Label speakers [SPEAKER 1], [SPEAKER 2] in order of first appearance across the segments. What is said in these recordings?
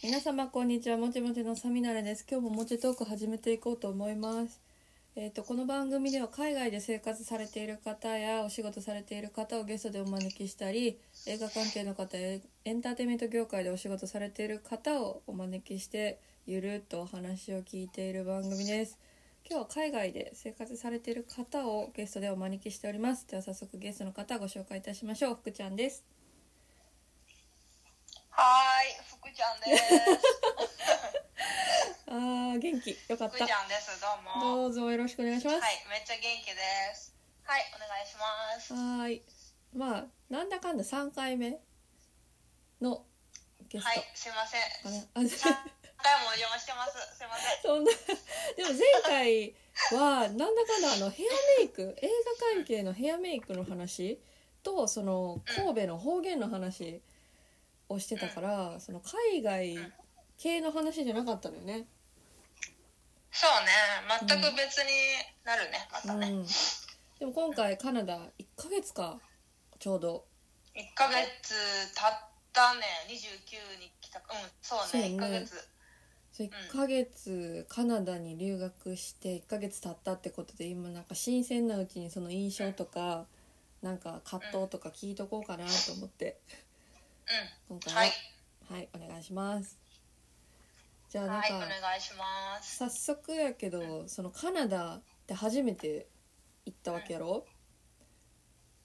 [SPEAKER 1] 皆様こんにちは。もちもちのサミナレです。今日ももちトーク始めていこうと思います。えー、とこの番組では海外で生活されている方やお仕事されている方をゲストでお招きしたり映画関係の方やエンターテインメント業界でお仕事されている方をお招きしてゆるっとお話を聞いている番組です。今日は海外で生活されている方をゲストでお招きしております。では早速ゲストの方ご紹介いたしましょう。福ちゃんです。
[SPEAKER 2] はい、福ちゃんです。
[SPEAKER 1] あー元気よかっ
[SPEAKER 2] 福
[SPEAKER 1] た
[SPEAKER 2] ちゃんです。どうも。
[SPEAKER 1] どうぞよろしくお願いします
[SPEAKER 2] はい、めっちゃ元気です。はい、お願いします。
[SPEAKER 1] はーい。まあ、なんだかんだ3回目のゲスト
[SPEAKER 2] はい、すいません。
[SPEAKER 1] かな。あ、
[SPEAKER 2] 3回もお邪魔してます。すいません。
[SPEAKER 1] そんな、でも前回は、なんだかんだあの、ヘアメイク、映画関係のヘアメイクの話と、その、神戸の方言の話をしてたから、その、海外系の話じゃなかったのよね。
[SPEAKER 2] そうね、全く別になるね、またね。
[SPEAKER 1] うん。でも今回カナダ1ヶ月か、ちょうど。
[SPEAKER 2] 1ヶ月経ったね、29に来たか。うん、そうね、
[SPEAKER 1] そうね
[SPEAKER 2] 1ヶ月。
[SPEAKER 1] そう1ヶ月カナダに留学して1ヶ月経ったってことで今なんか新鮮なうちにその印象とかなんか葛藤とか聞いとこうかなと思って
[SPEAKER 2] うん。
[SPEAKER 1] 今回
[SPEAKER 2] は
[SPEAKER 1] はい。はいお願いします。じゃあなん
[SPEAKER 2] はい、お
[SPEAKER 1] か
[SPEAKER 2] 願いします。
[SPEAKER 1] 早速やけどそのカナダで初めて行ったわけやろ？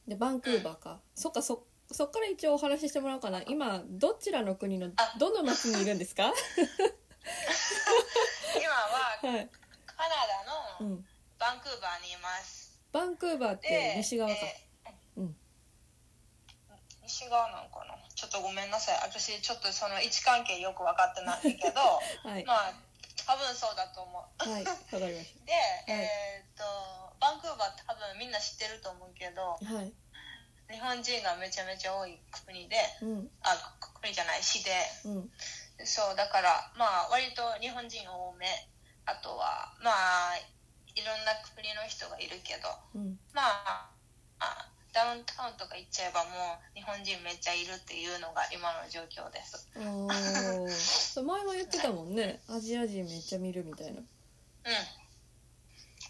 [SPEAKER 1] でバンクーバーか。そっかそそっから一応お話ししてもらおうかな。今どちらの国の
[SPEAKER 2] あ。
[SPEAKER 1] どの町にいるんですか？
[SPEAKER 2] 今は
[SPEAKER 1] はい、
[SPEAKER 2] カナダの
[SPEAKER 1] うん、
[SPEAKER 2] バンクーバーにいます。
[SPEAKER 1] バンクーバーって
[SPEAKER 2] で、
[SPEAKER 1] 西側か、
[SPEAKER 2] えー
[SPEAKER 1] うん。
[SPEAKER 2] 西側なんかなとごめんなさい。私ちょっとその位置関係よく分かってないけど
[SPEAKER 1] はい。
[SPEAKER 2] まあ多分そうだと思う。
[SPEAKER 1] はい、わかりまし
[SPEAKER 2] で、えーっとバンクーバー多分みんな知ってると思うけど
[SPEAKER 1] た。はい、
[SPEAKER 2] 日本人がめちゃめちゃ多い国で
[SPEAKER 1] うん、
[SPEAKER 2] あ国じゃない市で。
[SPEAKER 1] うん、
[SPEAKER 2] そうだからまあ割と日本人多め。あとはまあいろんな国の人がいるけど。
[SPEAKER 1] うん、
[SPEAKER 2] まあ、あダウンタウンとか行っちゃえばもう日本人めっちゃいるっていうのが今の状況です。
[SPEAKER 1] 前は言ってたもんね、アジア人めっちゃ見るみたいな。
[SPEAKER 2] うん。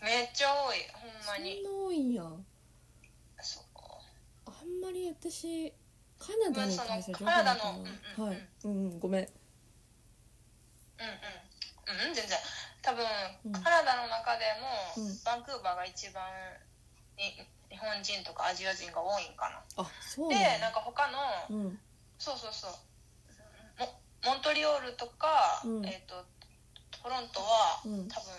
[SPEAKER 2] めっちゃ多い、ほんま
[SPEAKER 1] そん
[SPEAKER 2] に。
[SPEAKER 1] な多いんや。
[SPEAKER 2] そう。
[SPEAKER 1] あんまり私、カナダに対する情報ないか
[SPEAKER 2] カナダの。
[SPEAKER 1] はい、うん、うん、ごめん。
[SPEAKER 2] うんうん。うん、全然。多分、
[SPEAKER 1] うん
[SPEAKER 2] カナダの中でも、
[SPEAKER 1] うん
[SPEAKER 2] バンクーバーが一番に日本人とかアジア人が多いんかな。
[SPEAKER 1] あ、そう
[SPEAKER 2] で、
[SPEAKER 1] なんや。
[SPEAKER 2] なんか他の、
[SPEAKER 1] うん、
[SPEAKER 2] そうそうそう。モモントリオールとか、
[SPEAKER 1] うん
[SPEAKER 2] えっ、と、トロントは、
[SPEAKER 1] うん
[SPEAKER 2] 多分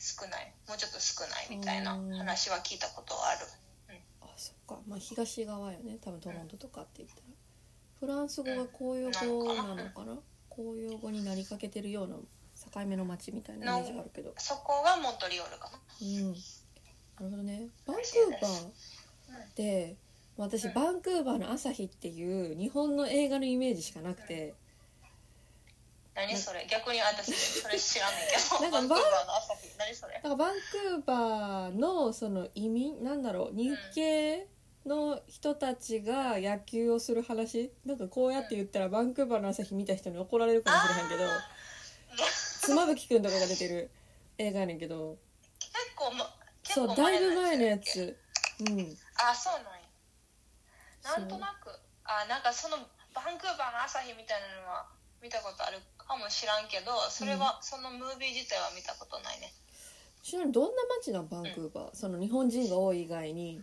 [SPEAKER 2] 少ない。もうちょっと少ないみたいな
[SPEAKER 1] うん
[SPEAKER 2] 話は聞いたことはある。
[SPEAKER 1] あ、そっか。まあ、東側よね。多分トロントとかって言ったら。フランス語が公用語なのかな？公用語になりかけてるような境目の町みたいなイメージがあるけど。
[SPEAKER 2] そこがモントリオールかな。
[SPEAKER 1] うん、なるほどね。バンクーバーって私
[SPEAKER 2] うん
[SPEAKER 1] バンクーバーの朝日っていう日本の映画のイメージしかなくて。
[SPEAKER 2] 何それ？逆に私それ知らんねんけど。
[SPEAKER 1] なんか
[SPEAKER 2] バンクーバーの朝日。何それ？
[SPEAKER 1] だからバンクーバーのその意味なんだろう？日系の人たちが野球をする話？なんかこうやって言ったらバンクーバーの朝日見た人に怒られるかもしれへんけど妻夫木くんとかが出てる映画やねんけど。
[SPEAKER 2] 結構、ま、結
[SPEAKER 1] そう
[SPEAKER 2] 構
[SPEAKER 1] だいぶ前のや。つ。うん。
[SPEAKER 2] あ、そうなんや。なんとなく、あ、なんかそのバンクーバーの朝日みたいなのは見たことあるかもしらんけど、それは、そのムービー自体は見たことないね。
[SPEAKER 1] ちなみにどんな街なんバンクーバー、その日本人が多い以外に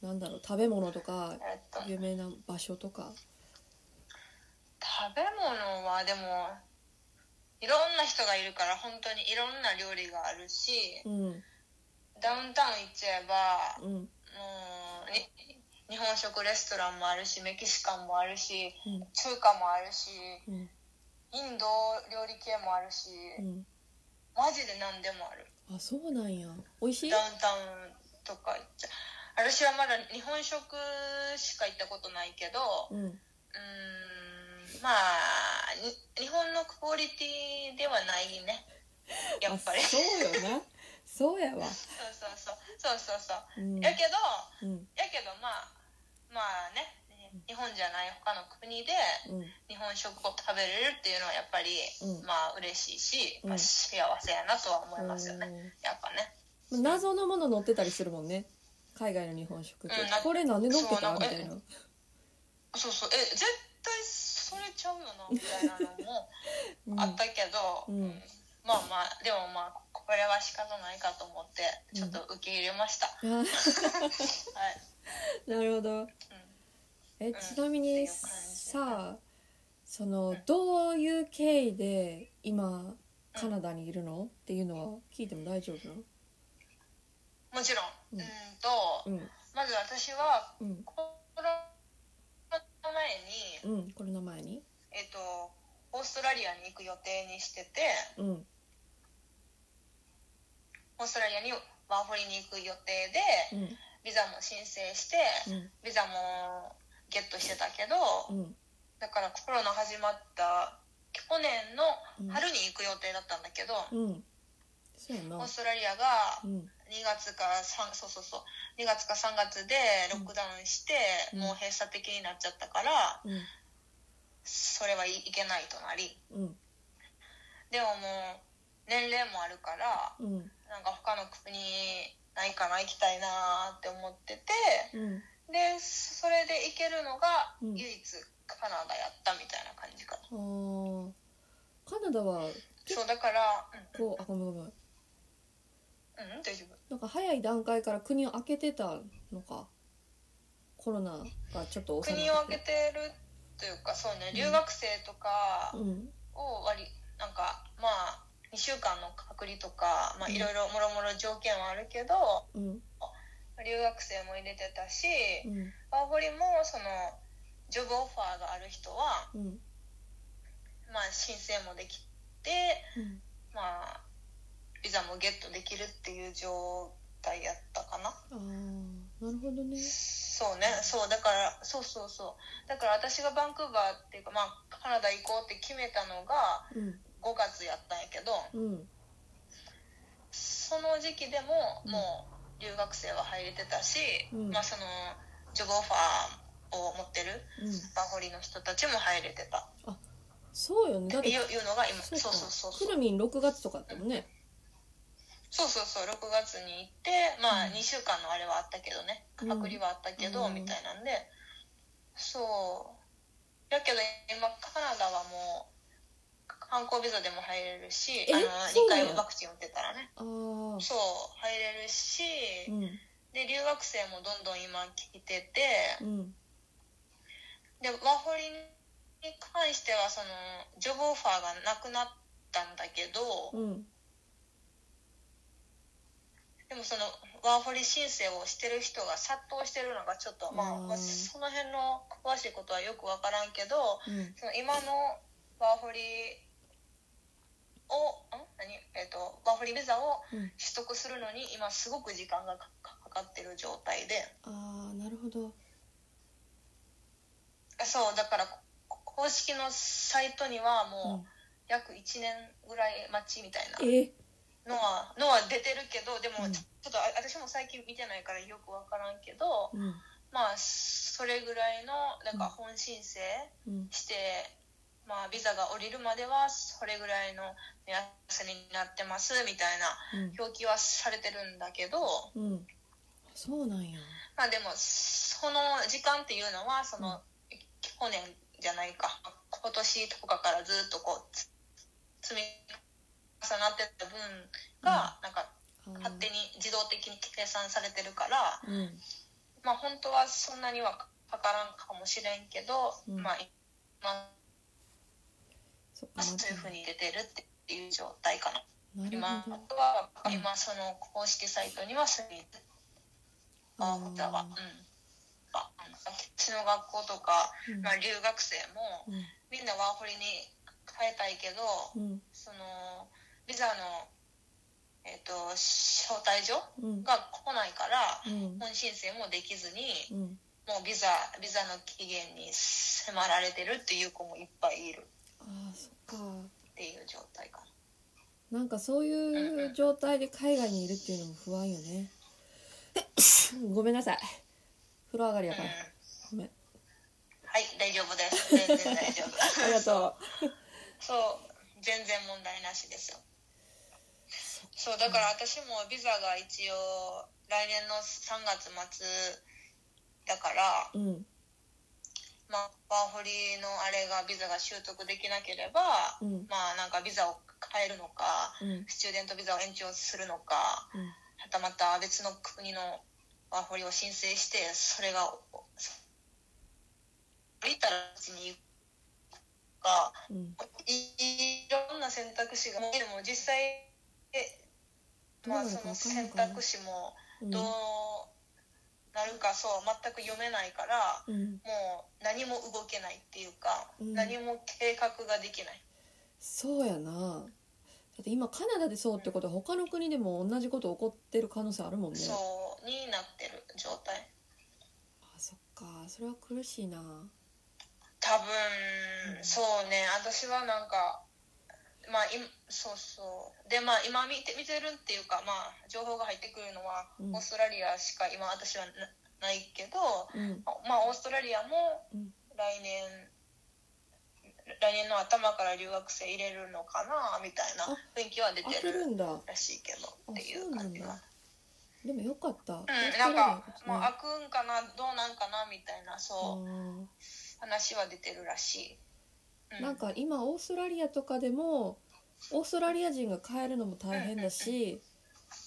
[SPEAKER 1] なんだろう食べ物とか
[SPEAKER 2] えっと、食
[SPEAKER 1] 有名な場所とか？
[SPEAKER 2] べ物はでも、いろんな人がいるから本当にいろんな料理があるし、
[SPEAKER 1] うん
[SPEAKER 2] ダウンタウン行っちゃえば、
[SPEAKER 1] うん。
[SPEAKER 2] もうに日本食レストランもあるしメキシカンもあるし
[SPEAKER 1] うん。
[SPEAKER 2] 中華もあるし
[SPEAKER 1] うん。
[SPEAKER 2] インド料理系もあるし、
[SPEAKER 1] うん。
[SPEAKER 2] マジで何でもある。
[SPEAKER 1] あそうなんや。美味しい？
[SPEAKER 2] ダウンタウンとか行っちゃ私はまだ日本食しか行ったことないけど
[SPEAKER 1] うん。
[SPEAKER 2] まあに日本のクオリティではないね。やっぱり。
[SPEAKER 1] あそうよなそうやわ。
[SPEAKER 2] そうそうそう。そうそうそう、
[SPEAKER 1] うん。
[SPEAKER 2] やけど
[SPEAKER 1] うん。
[SPEAKER 2] やけどまあまあね。日本じゃない他の国で
[SPEAKER 1] うん。
[SPEAKER 2] 日本食を食べれるっていうのはやっぱり、
[SPEAKER 1] うん。
[SPEAKER 2] まあ嬉しいし、
[SPEAKER 1] うん。
[SPEAKER 2] まあ、幸せやなとは思いますよね、やっぱね。
[SPEAKER 1] うん謎のもの載ってたりするもんね。海外の日本食って、
[SPEAKER 2] うんな
[SPEAKER 1] これなんで載って
[SPEAKER 2] そうなんか
[SPEAKER 1] たみたいな。
[SPEAKER 2] そうそう。え絶対それちゃうよなみたいなのも
[SPEAKER 1] うん。
[SPEAKER 2] あったけど、
[SPEAKER 1] うん
[SPEAKER 2] まあまあでもまあこれは仕方ないかと思ってちょっと受け入れました、
[SPEAKER 1] あ
[SPEAKER 2] はい、
[SPEAKER 1] なるほど。
[SPEAKER 2] うん。
[SPEAKER 1] え
[SPEAKER 2] ん。
[SPEAKER 1] ちなみに
[SPEAKER 2] う感じ
[SPEAKER 1] さあそのどういう経緯で今カナダにいるの？っていうのは聞いても大丈夫？なの
[SPEAKER 2] もちろん、
[SPEAKER 1] うん。
[SPEAKER 2] うんと
[SPEAKER 1] うん。
[SPEAKER 2] まず私は
[SPEAKER 1] うん。
[SPEAKER 2] コロナ前に、
[SPEAKER 1] うんコロナ前に？
[SPEAKER 2] えっとオーストラリアに行く予定にしてて
[SPEAKER 1] うん
[SPEAKER 2] オーストラリアにワーホリに行く予定で
[SPEAKER 1] うん。
[SPEAKER 2] ビザも申請して
[SPEAKER 1] うん。
[SPEAKER 2] ビザもゲットしてたけど
[SPEAKER 1] うん。
[SPEAKER 2] だからコロナ始まった去年の
[SPEAKER 1] うん。
[SPEAKER 2] 春に行く予定だったんだけど、オーストラリアが
[SPEAKER 1] うん。
[SPEAKER 2] 2月か3そうそうそう2月か3月でロックダウンして、
[SPEAKER 1] うん。
[SPEAKER 2] もう閉鎖的になっちゃったから
[SPEAKER 1] うん。
[SPEAKER 2] それはいいけないとなり。
[SPEAKER 1] うん。
[SPEAKER 2] でももう年齢もあるから
[SPEAKER 1] うん
[SPEAKER 2] なんか他の国ないかな行きたいなって思ってて
[SPEAKER 1] うん。
[SPEAKER 2] でそれで行けるのが
[SPEAKER 1] うん。
[SPEAKER 2] 唯一カナダやったみたいな感じかな、
[SPEAKER 1] あー。カナダは
[SPEAKER 2] そうだからうん。
[SPEAKER 1] こうあごめんごめん。
[SPEAKER 2] うん、うん、大丈夫。
[SPEAKER 1] なんか早い段階から国を開けてたのか。コロナがちょっと
[SPEAKER 2] 国を開けてるというかそうね留学生とか
[SPEAKER 1] うん
[SPEAKER 2] を割りなんかまあ2週間の隔離とかまあ
[SPEAKER 1] うん。
[SPEAKER 2] いろいろもろもろ条件はあるけど
[SPEAKER 1] うん。
[SPEAKER 2] 留学生も入れてたし
[SPEAKER 1] うん。
[SPEAKER 2] ワーホリもそのジョブオファーがある人は
[SPEAKER 1] うん。
[SPEAKER 2] まあ申請もできて
[SPEAKER 1] うん。
[SPEAKER 2] まあビザもゲットできるっていう状態やったかな。
[SPEAKER 1] なるほどね。
[SPEAKER 2] そうねそうだからそうそうそう。だから私がバンクーバーっていうかまあカナダ行こうって決めたのが
[SPEAKER 1] うん
[SPEAKER 2] 5月やったんやけど
[SPEAKER 1] うん。
[SPEAKER 2] その時期でも
[SPEAKER 1] うん。
[SPEAKER 2] もう留学生は入れてたし、
[SPEAKER 1] うん。
[SPEAKER 2] まあそのジョブオファーを持ってる
[SPEAKER 1] うん。
[SPEAKER 2] バーホリの人たちも入れてた。
[SPEAKER 1] そうよね。だって
[SPEAKER 2] いうのが今
[SPEAKER 1] そうか。
[SPEAKER 2] そうそうそう
[SPEAKER 1] くるみん6月とかだったもんね。
[SPEAKER 2] そうそうそう6月に行ってまあ
[SPEAKER 1] うん。
[SPEAKER 2] 2週間のあれはあったけどね。
[SPEAKER 1] うん。
[SPEAKER 2] 隔離はあったけど、
[SPEAKER 1] うん。
[SPEAKER 2] みたいなんで。そう。だけど今カナダはもう観光ビザでも入れるし
[SPEAKER 1] え
[SPEAKER 2] あの2
[SPEAKER 1] そうなんや
[SPEAKER 2] 回ワクチン打ってたらね。そう入れるし、
[SPEAKER 1] うん。
[SPEAKER 2] で留学生もどんどん今来てて
[SPEAKER 1] うん。
[SPEAKER 2] でワーホリに関してはそのジョブオファーがなくなったんだけど、
[SPEAKER 1] うん。
[SPEAKER 2] でもそのワーホリ申請をしてる人が殺到してるのがちょっとまあ、その辺の詳しいことはよく分からんけど
[SPEAKER 1] うん。
[SPEAKER 2] その今のワーホリをん？何、えっとワーホリビザを
[SPEAKER 1] うん。
[SPEAKER 2] 取得するのに今すごく時間がかかかってる状態で。
[SPEAKER 1] ああなるほど。
[SPEAKER 2] そうだからこ公式のサイトには
[SPEAKER 1] う
[SPEAKER 2] もうん。約1年ぐらい待ちみたいな
[SPEAKER 1] え
[SPEAKER 2] のはのは出てるけどでも
[SPEAKER 1] うん。
[SPEAKER 2] ちょっとあ私も最近見てないからよく分からんけど
[SPEAKER 1] うん。
[SPEAKER 2] まあそれぐらいのなんか本申請
[SPEAKER 1] うん。
[SPEAKER 2] して、まあ、ビザが降りるまではそれぐらいの目安になってますみたいな
[SPEAKER 1] うん。
[SPEAKER 2] 表記はされてるんだけど。
[SPEAKER 1] うん。そうなんや。
[SPEAKER 2] まあでもその時間っていうのはその、去年じゃないか。今年とかからずっとこうつ積み重なってた分がなんか勝手に自動的に計算されてるから、
[SPEAKER 1] うん。
[SPEAKER 2] まあ本当はそんなにはかからんかもしれんけど、
[SPEAKER 1] うん。
[SPEAKER 2] まあ今
[SPEAKER 1] そ
[SPEAKER 2] ういうふうに出てるっていう状態かな。今は、
[SPEAKER 1] うん。
[SPEAKER 2] 今その公式サイトにはそういうあ
[SPEAKER 1] あー
[SPEAKER 2] だわうん。あ私の学校とか、
[SPEAKER 1] うん。
[SPEAKER 2] まあ、留学生も
[SPEAKER 1] うん。
[SPEAKER 2] みんなワーホリに変えたいけど、
[SPEAKER 1] うん。
[SPEAKER 2] そのビザの、えー、と招待状
[SPEAKER 1] うん。
[SPEAKER 2] が来ないから、
[SPEAKER 1] うん。
[SPEAKER 2] 本申請もできずに、
[SPEAKER 1] うん。
[SPEAKER 2] もうビザビザの期限に迫られてるっていう子もいっぱいいる
[SPEAKER 1] ああそっか。
[SPEAKER 2] っていう状態か
[SPEAKER 1] な。んかそういう状態で海外にいるっていうのも不安よね。ごめんなさい。風呂上がりや
[SPEAKER 2] な。
[SPEAKER 1] から。ごめん。
[SPEAKER 2] はい大丈夫です。全然大丈夫。
[SPEAKER 1] ありがと
[SPEAKER 2] そう全然問題なしですよ。そうだから私もビザが一応来年の3月末だから
[SPEAKER 1] ううん
[SPEAKER 2] まあワーホリのあれがビザが習得できなければ、
[SPEAKER 1] うん。
[SPEAKER 2] まあなんかビザを変えるのか
[SPEAKER 1] うん。
[SPEAKER 2] スチューデントビザを延長するのか
[SPEAKER 1] うん。
[SPEAKER 2] はたまた別の国のワーホリを申請してそれが降りたらうちに行くか
[SPEAKER 1] うん。
[SPEAKER 2] いいろんな選択肢がでも実際えまあその選択肢も
[SPEAKER 1] うん。
[SPEAKER 2] どうなるかそう全く読めないから
[SPEAKER 1] うん。
[SPEAKER 2] もう何も動けないっていうか、
[SPEAKER 1] うん。
[SPEAKER 2] 何も計画ができない。
[SPEAKER 1] そうやな。だって今カナダでそうってことは他の国でも同じこと起こってる可能性あるもんね。
[SPEAKER 2] そうになってる状態。
[SPEAKER 1] あそっか。それは苦しいな。
[SPEAKER 2] 多分、
[SPEAKER 1] うん。
[SPEAKER 2] そうね。私はなんかまあいそうそう。でまあ今見て見てるっていうかまあ情報が入ってくるのは、
[SPEAKER 1] うん。
[SPEAKER 2] オーストラリアしか今私はなないけど
[SPEAKER 1] うん。
[SPEAKER 2] まあオーストラリアも
[SPEAKER 1] うん。
[SPEAKER 2] 来年、来年の頭から留学生入れるのかなみたいな
[SPEAKER 1] あ
[SPEAKER 2] 雰囲気は出
[SPEAKER 1] 開
[SPEAKER 2] てる
[SPEAKER 1] けるんだ
[SPEAKER 2] らしいけど
[SPEAKER 1] あ
[SPEAKER 2] っていう感じは。
[SPEAKER 1] でもよかった。
[SPEAKER 2] うん、なんか、まあ、
[SPEAKER 1] あ
[SPEAKER 2] 開くんかなどうなんかなみたいなそう
[SPEAKER 1] ー。
[SPEAKER 2] 話は出てるらしい、う
[SPEAKER 1] なんか今オーストラリアとかでもオーストラリア人が帰るのも大変だし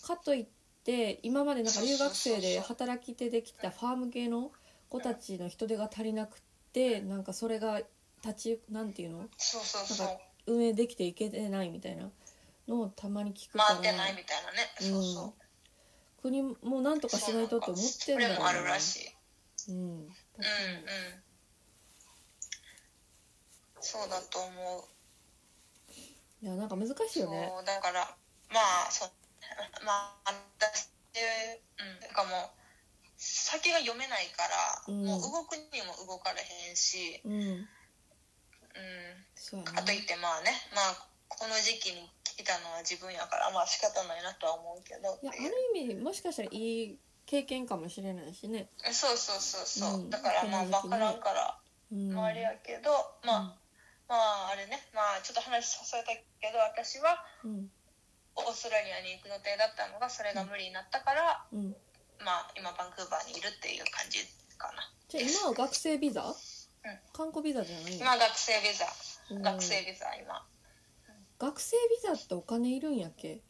[SPEAKER 1] かといって今までなんか留学生で働き手で来てたファーム系の子たちの人手が足りなくってなんかそれが立ちなんていうの？なんか運営できていけてないみたいなのをたまに聞くから。
[SPEAKER 2] 回ってないみたいなね、そうそう。
[SPEAKER 1] 国もなんとかしないとって思ってんだろう
[SPEAKER 2] それもあるらしい。
[SPEAKER 1] うん。
[SPEAKER 2] うんうんそうだと思う。
[SPEAKER 1] いやなんか難しいよね。
[SPEAKER 2] そうだからまあそうまあ私うんてかもう先が読めないから、
[SPEAKER 1] うん。
[SPEAKER 2] もう動くにも動かれへんし
[SPEAKER 1] うん。
[SPEAKER 2] うん
[SPEAKER 1] そうや
[SPEAKER 2] かといってまあねまあこの時期に来たのは自分やからまあ仕方ないなとは思うけど
[SPEAKER 1] いやある意味もしかしたらいい経験かもしれないしね。
[SPEAKER 2] そうそうそうそう、
[SPEAKER 1] うん。
[SPEAKER 2] だからまあ分からんから
[SPEAKER 1] うん
[SPEAKER 2] まああれやけど、まあ、まああれね。まあちょっと話されたけど私は
[SPEAKER 1] うん。
[SPEAKER 2] オーストラリアに行く予定だったのがそれが無理になったから、
[SPEAKER 1] うん。
[SPEAKER 2] まあ今バンクーバーにいるっていう感じかな。
[SPEAKER 1] じゃあ今は学生ビザ、観光ビザじゃないの、
[SPEAKER 2] 今学生ビザ、
[SPEAKER 1] うん。
[SPEAKER 2] 学生ビザ今。
[SPEAKER 1] 学生ビザってお金いるんやっけ？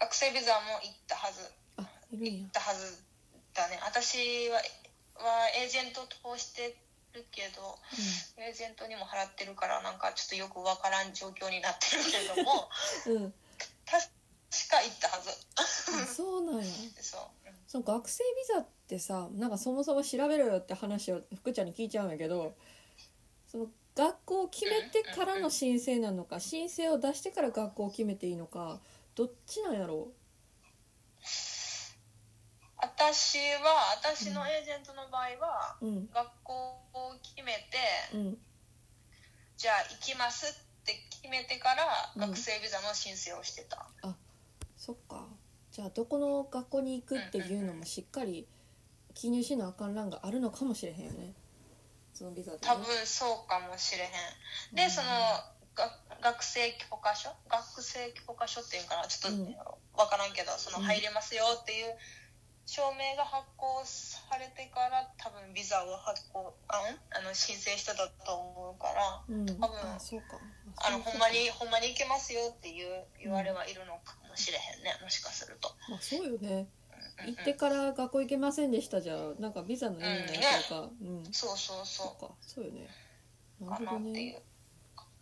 [SPEAKER 2] 学生ビザも行ったはず。
[SPEAKER 1] あいるんや。
[SPEAKER 2] 行ったはずだね。私ははエージェント通してるけどエージェントにも払ってるからなんかちょっとよくわからん状況になってるけども
[SPEAKER 1] うん、うん、
[SPEAKER 2] 確か行ったはず。
[SPEAKER 1] あそうなんや。
[SPEAKER 2] そう、うん
[SPEAKER 1] その学生ビザってさなんかそもそも調べろよって話を福ちゃんに聞いちゃうんやけどその学校を決めてからの申請なのか申請を出してから学校を決めていいのかどっちなんやろ？
[SPEAKER 2] 私は私のエージェントの場合は、
[SPEAKER 1] ううん。
[SPEAKER 2] 学校を決めて、
[SPEAKER 1] うん。
[SPEAKER 2] じゃあ行きますって決めてから
[SPEAKER 1] うん。
[SPEAKER 2] 学生ビザの申請をしてた、
[SPEAKER 1] そっか。じゃあどこの学校に行くっていうのもしっかり記入しなあかん欄があるのかもしれへんよね。そのビザで、ね、
[SPEAKER 2] 多分そうかもしれへん。で、
[SPEAKER 1] うん。
[SPEAKER 2] そのが学生許可書？学生許可書っていうかな？ちょっと
[SPEAKER 1] うん。
[SPEAKER 2] 分からんけどその
[SPEAKER 1] うん。
[SPEAKER 2] 入れますよっていう証明が発行されてから多分ビザを発行あん？あの申請してたと思うから
[SPEAKER 1] うん。
[SPEAKER 2] 多分
[SPEAKER 1] あそうか。
[SPEAKER 2] あの
[SPEAKER 1] そう
[SPEAKER 2] ほんまにほんまに行けますよっていう言われはいるのかもしれへんねもしかすると。
[SPEAKER 1] まあそうよね。
[SPEAKER 2] うんうん。
[SPEAKER 1] 行ってから学校行けませんでしたじゃなんかビザの意味ないというか。うん、
[SPEAKER 2] そうそうそ
[SPEAKER 1] そっか。そうよね。なるほどね。
[SPEAKER 2] なっていう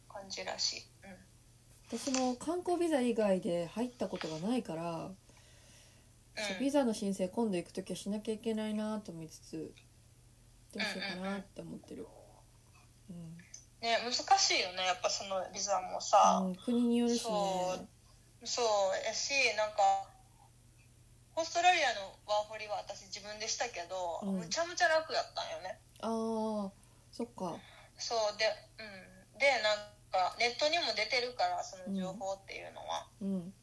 [SPEAKER 2] 感じらしい。うん。
[SPEAKER 1] 私も観光ビザ以外で入ったことがないから、そうビザの申請今度行く時はしなきゃいけないなと思いつつどうしようかなって思ってる。うん、
[SPEAKER 2] ね難しいよねやっぱそのビザもさ、
[SPEAKER 1] うん、国によるしね。
[SPEAKER 2] そう。そうやしなんかオーストラリアのワーホリは私自分でしたけど、
[SPEAKER 1] うん。
[SPEAKER 2] むちゃむちゃ楽やったんよね。
[SPEAKER 1] ああそっか。
[SPEAKER 2] そうでうん。でなんかネットにも出てるからその情報っていうのは、
[SPEAKER 1] うん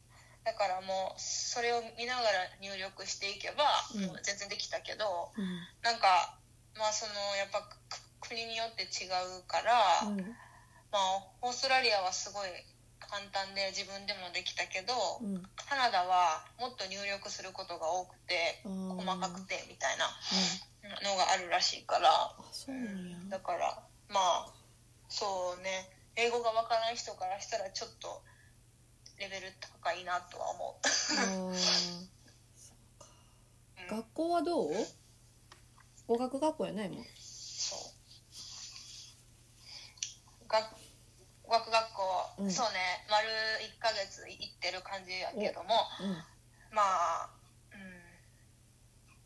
[SPEAKER 2] だからもうそれを見ながら入力していけば、全然できたけど
[SPEAKER 1] うん。
[SPEAKER 2] なんかまあそのやっぱく国によって違うから、
[SPEAKER 1] うん。
[SPEAKER 2] まあオーストラリアはすごい簡単で自分でもできたけど、
[SPEAKER 1] うん。
[SPEAKER 2] カナダはもっと入力することが多くて細かくてみたいな
[SPEAKER 1] うん。
[SPEAKER 2] のがあるらしいから、だからまあそうね。英語がわからない人からしたらちょっとレベル高いなとは思う。
[SPEAKER 1] 学校はどう？語学学校やないもん。
[SPEAKER 2] そう。学語学学校、
[SPEAKER 1] うん。
[SPEAKER 2] そうね。丸1ヶ月行ってる感じやけども
[SPEAKER 1] うん。
[SPEAKER 2] まあうん。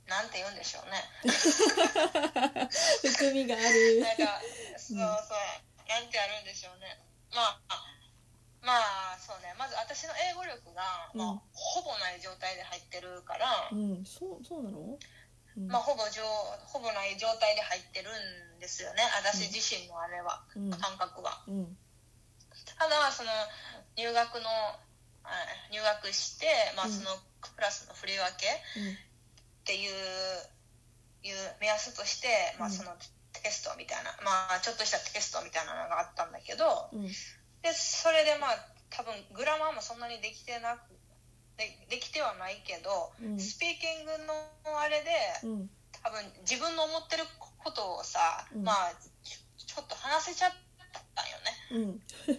[SPEAKER 2] なんて言うんでしょうね。
[SPEAKER 1] 含みがある。
[SPEAKER 2] なんかそうそう。なんてやるんでしょうね。まあまあそうね。まず私の英語力が、まあ
[SPEAKER 1] うん
[SPEAKER 2] ほぼない状態で入ってるから、
[SPEAKER 1] うん。そうそうなの？うん。
[SPEAKER 2] まあ、ほぼじょほぼない状態で入ってるんですよね。私自身のあれは、
[SPEAKER 1] うん。
[SPEAKER 2] 感覚は。
[SPEAKER 1] うん。
[SPEAKER 2] ただその入学のあ入学して、まあ、
[SPEAKER 1] うん。
[SPEAKER 2] そのクラスの振り分けっていう,、いう目安として、まあ、
[SPEAKER 1] うん。
[SPEAKER 2] そのテストみたいな、まあ、ちょっとしたテストみたいなのがあったんだけど
[SPEAKER 1] うん
[SPEAKER 2] でそれでまあ多分グラマーもそんなにできてなくでできてはないけど、
[SPEAKER 1] うん。
[SPEAKER 2] スピーキングのあれで
[SPEAKER 1] うん。
[SPEAKER 2] 多分自分の思ってることをさ、
[SPEAKER 1] うん。
[SPEAKER 2] まあちょっと話せちゃったんよね。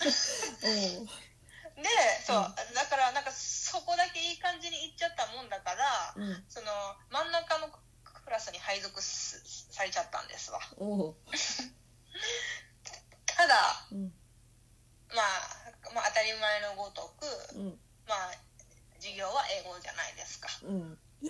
[SPEAKER 2] でそう、
[SPEAKER 1] う
[SPEAKER 2] だからなんかそこだけいい感じにいっちゃったもんだから
[SPEAKER 1] うん。
[SPEAKER 2] その真ん中のクラスに配属すされちゃったんですわ。ただ、
[SPEAKER 1] うん
[SPEAKER 2] まあ、まあ当たり前のごとく、
[SPEAKER 1] うん。
[SPEAKER 2] まあ授業は英語じゃないですか。
[SPEAKER 1] うん。
[SPEAKER 2] で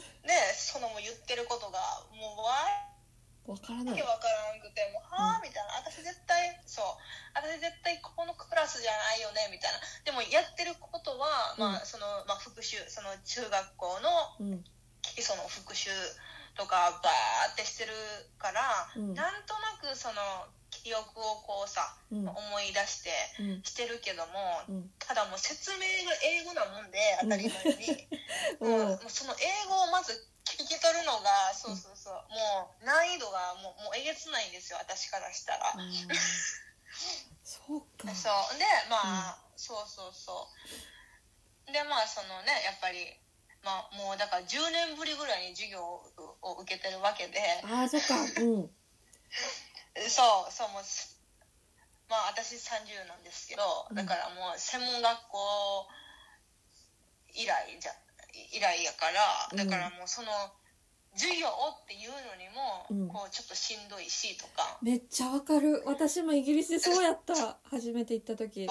[SPEAKER 2] そのもう言ってることがもうわ
[SPEAKER 1] わからない。
[SPEAKER 2] けわからなくてもうはあみたいな。私絶対そう。私絶対ここのクラスじゃないよねみたいな。でもやってることは、
[SPEAKER 1] うん。
[SPEAKER 2] まあそのまあ、復習。その中学校の
[SPEAKER 1] うん。
[SPEAKER 2] 基礎の復習とかバーってしてるから、
[SPEAKER 1] うん。
[SPEAKER 2] なんとなくその記憶をこうさ、
[SPEAKER 1] うん。
[SPEAKER 2] 思い出して
[SPEAKER 1] うん。
[SPEAKER 2] してるけども、
[SPEAKER 1] うん。
[SPEAKER 2] ただもう説明が英語なもんで当たり前に、
[SPEAKER 1] うん。
[SPEAKER 2] もうその英語をまず聞き取るのがそうそうそう。もう難易度がもうもうえげつないんですよ私からしたら。
[SPEAKER 1] そうか。
[SPEAKER 2] そう。でまあ、そうそうそう。でまあそのねやっぱりまあもうだから10年ぶりぐらいに授業をを受けてるわけで。
[SPEAKER 1] ああそっか。うん
[SPEAKER 2] そうそうもうすまあ私30なんですけど
[SPEAKER 1] うん。
[SPEAKER 2] だからもう専門学校以来じゃ以来やからだからもうその授業っていうのに
[SPEAKER 1] うん。
[SPEAKER 2] もこうちょっとしんどいしとか、
[SPEAKER 1] めっちゃわかる。私もイギリスでそうやった初めて行った時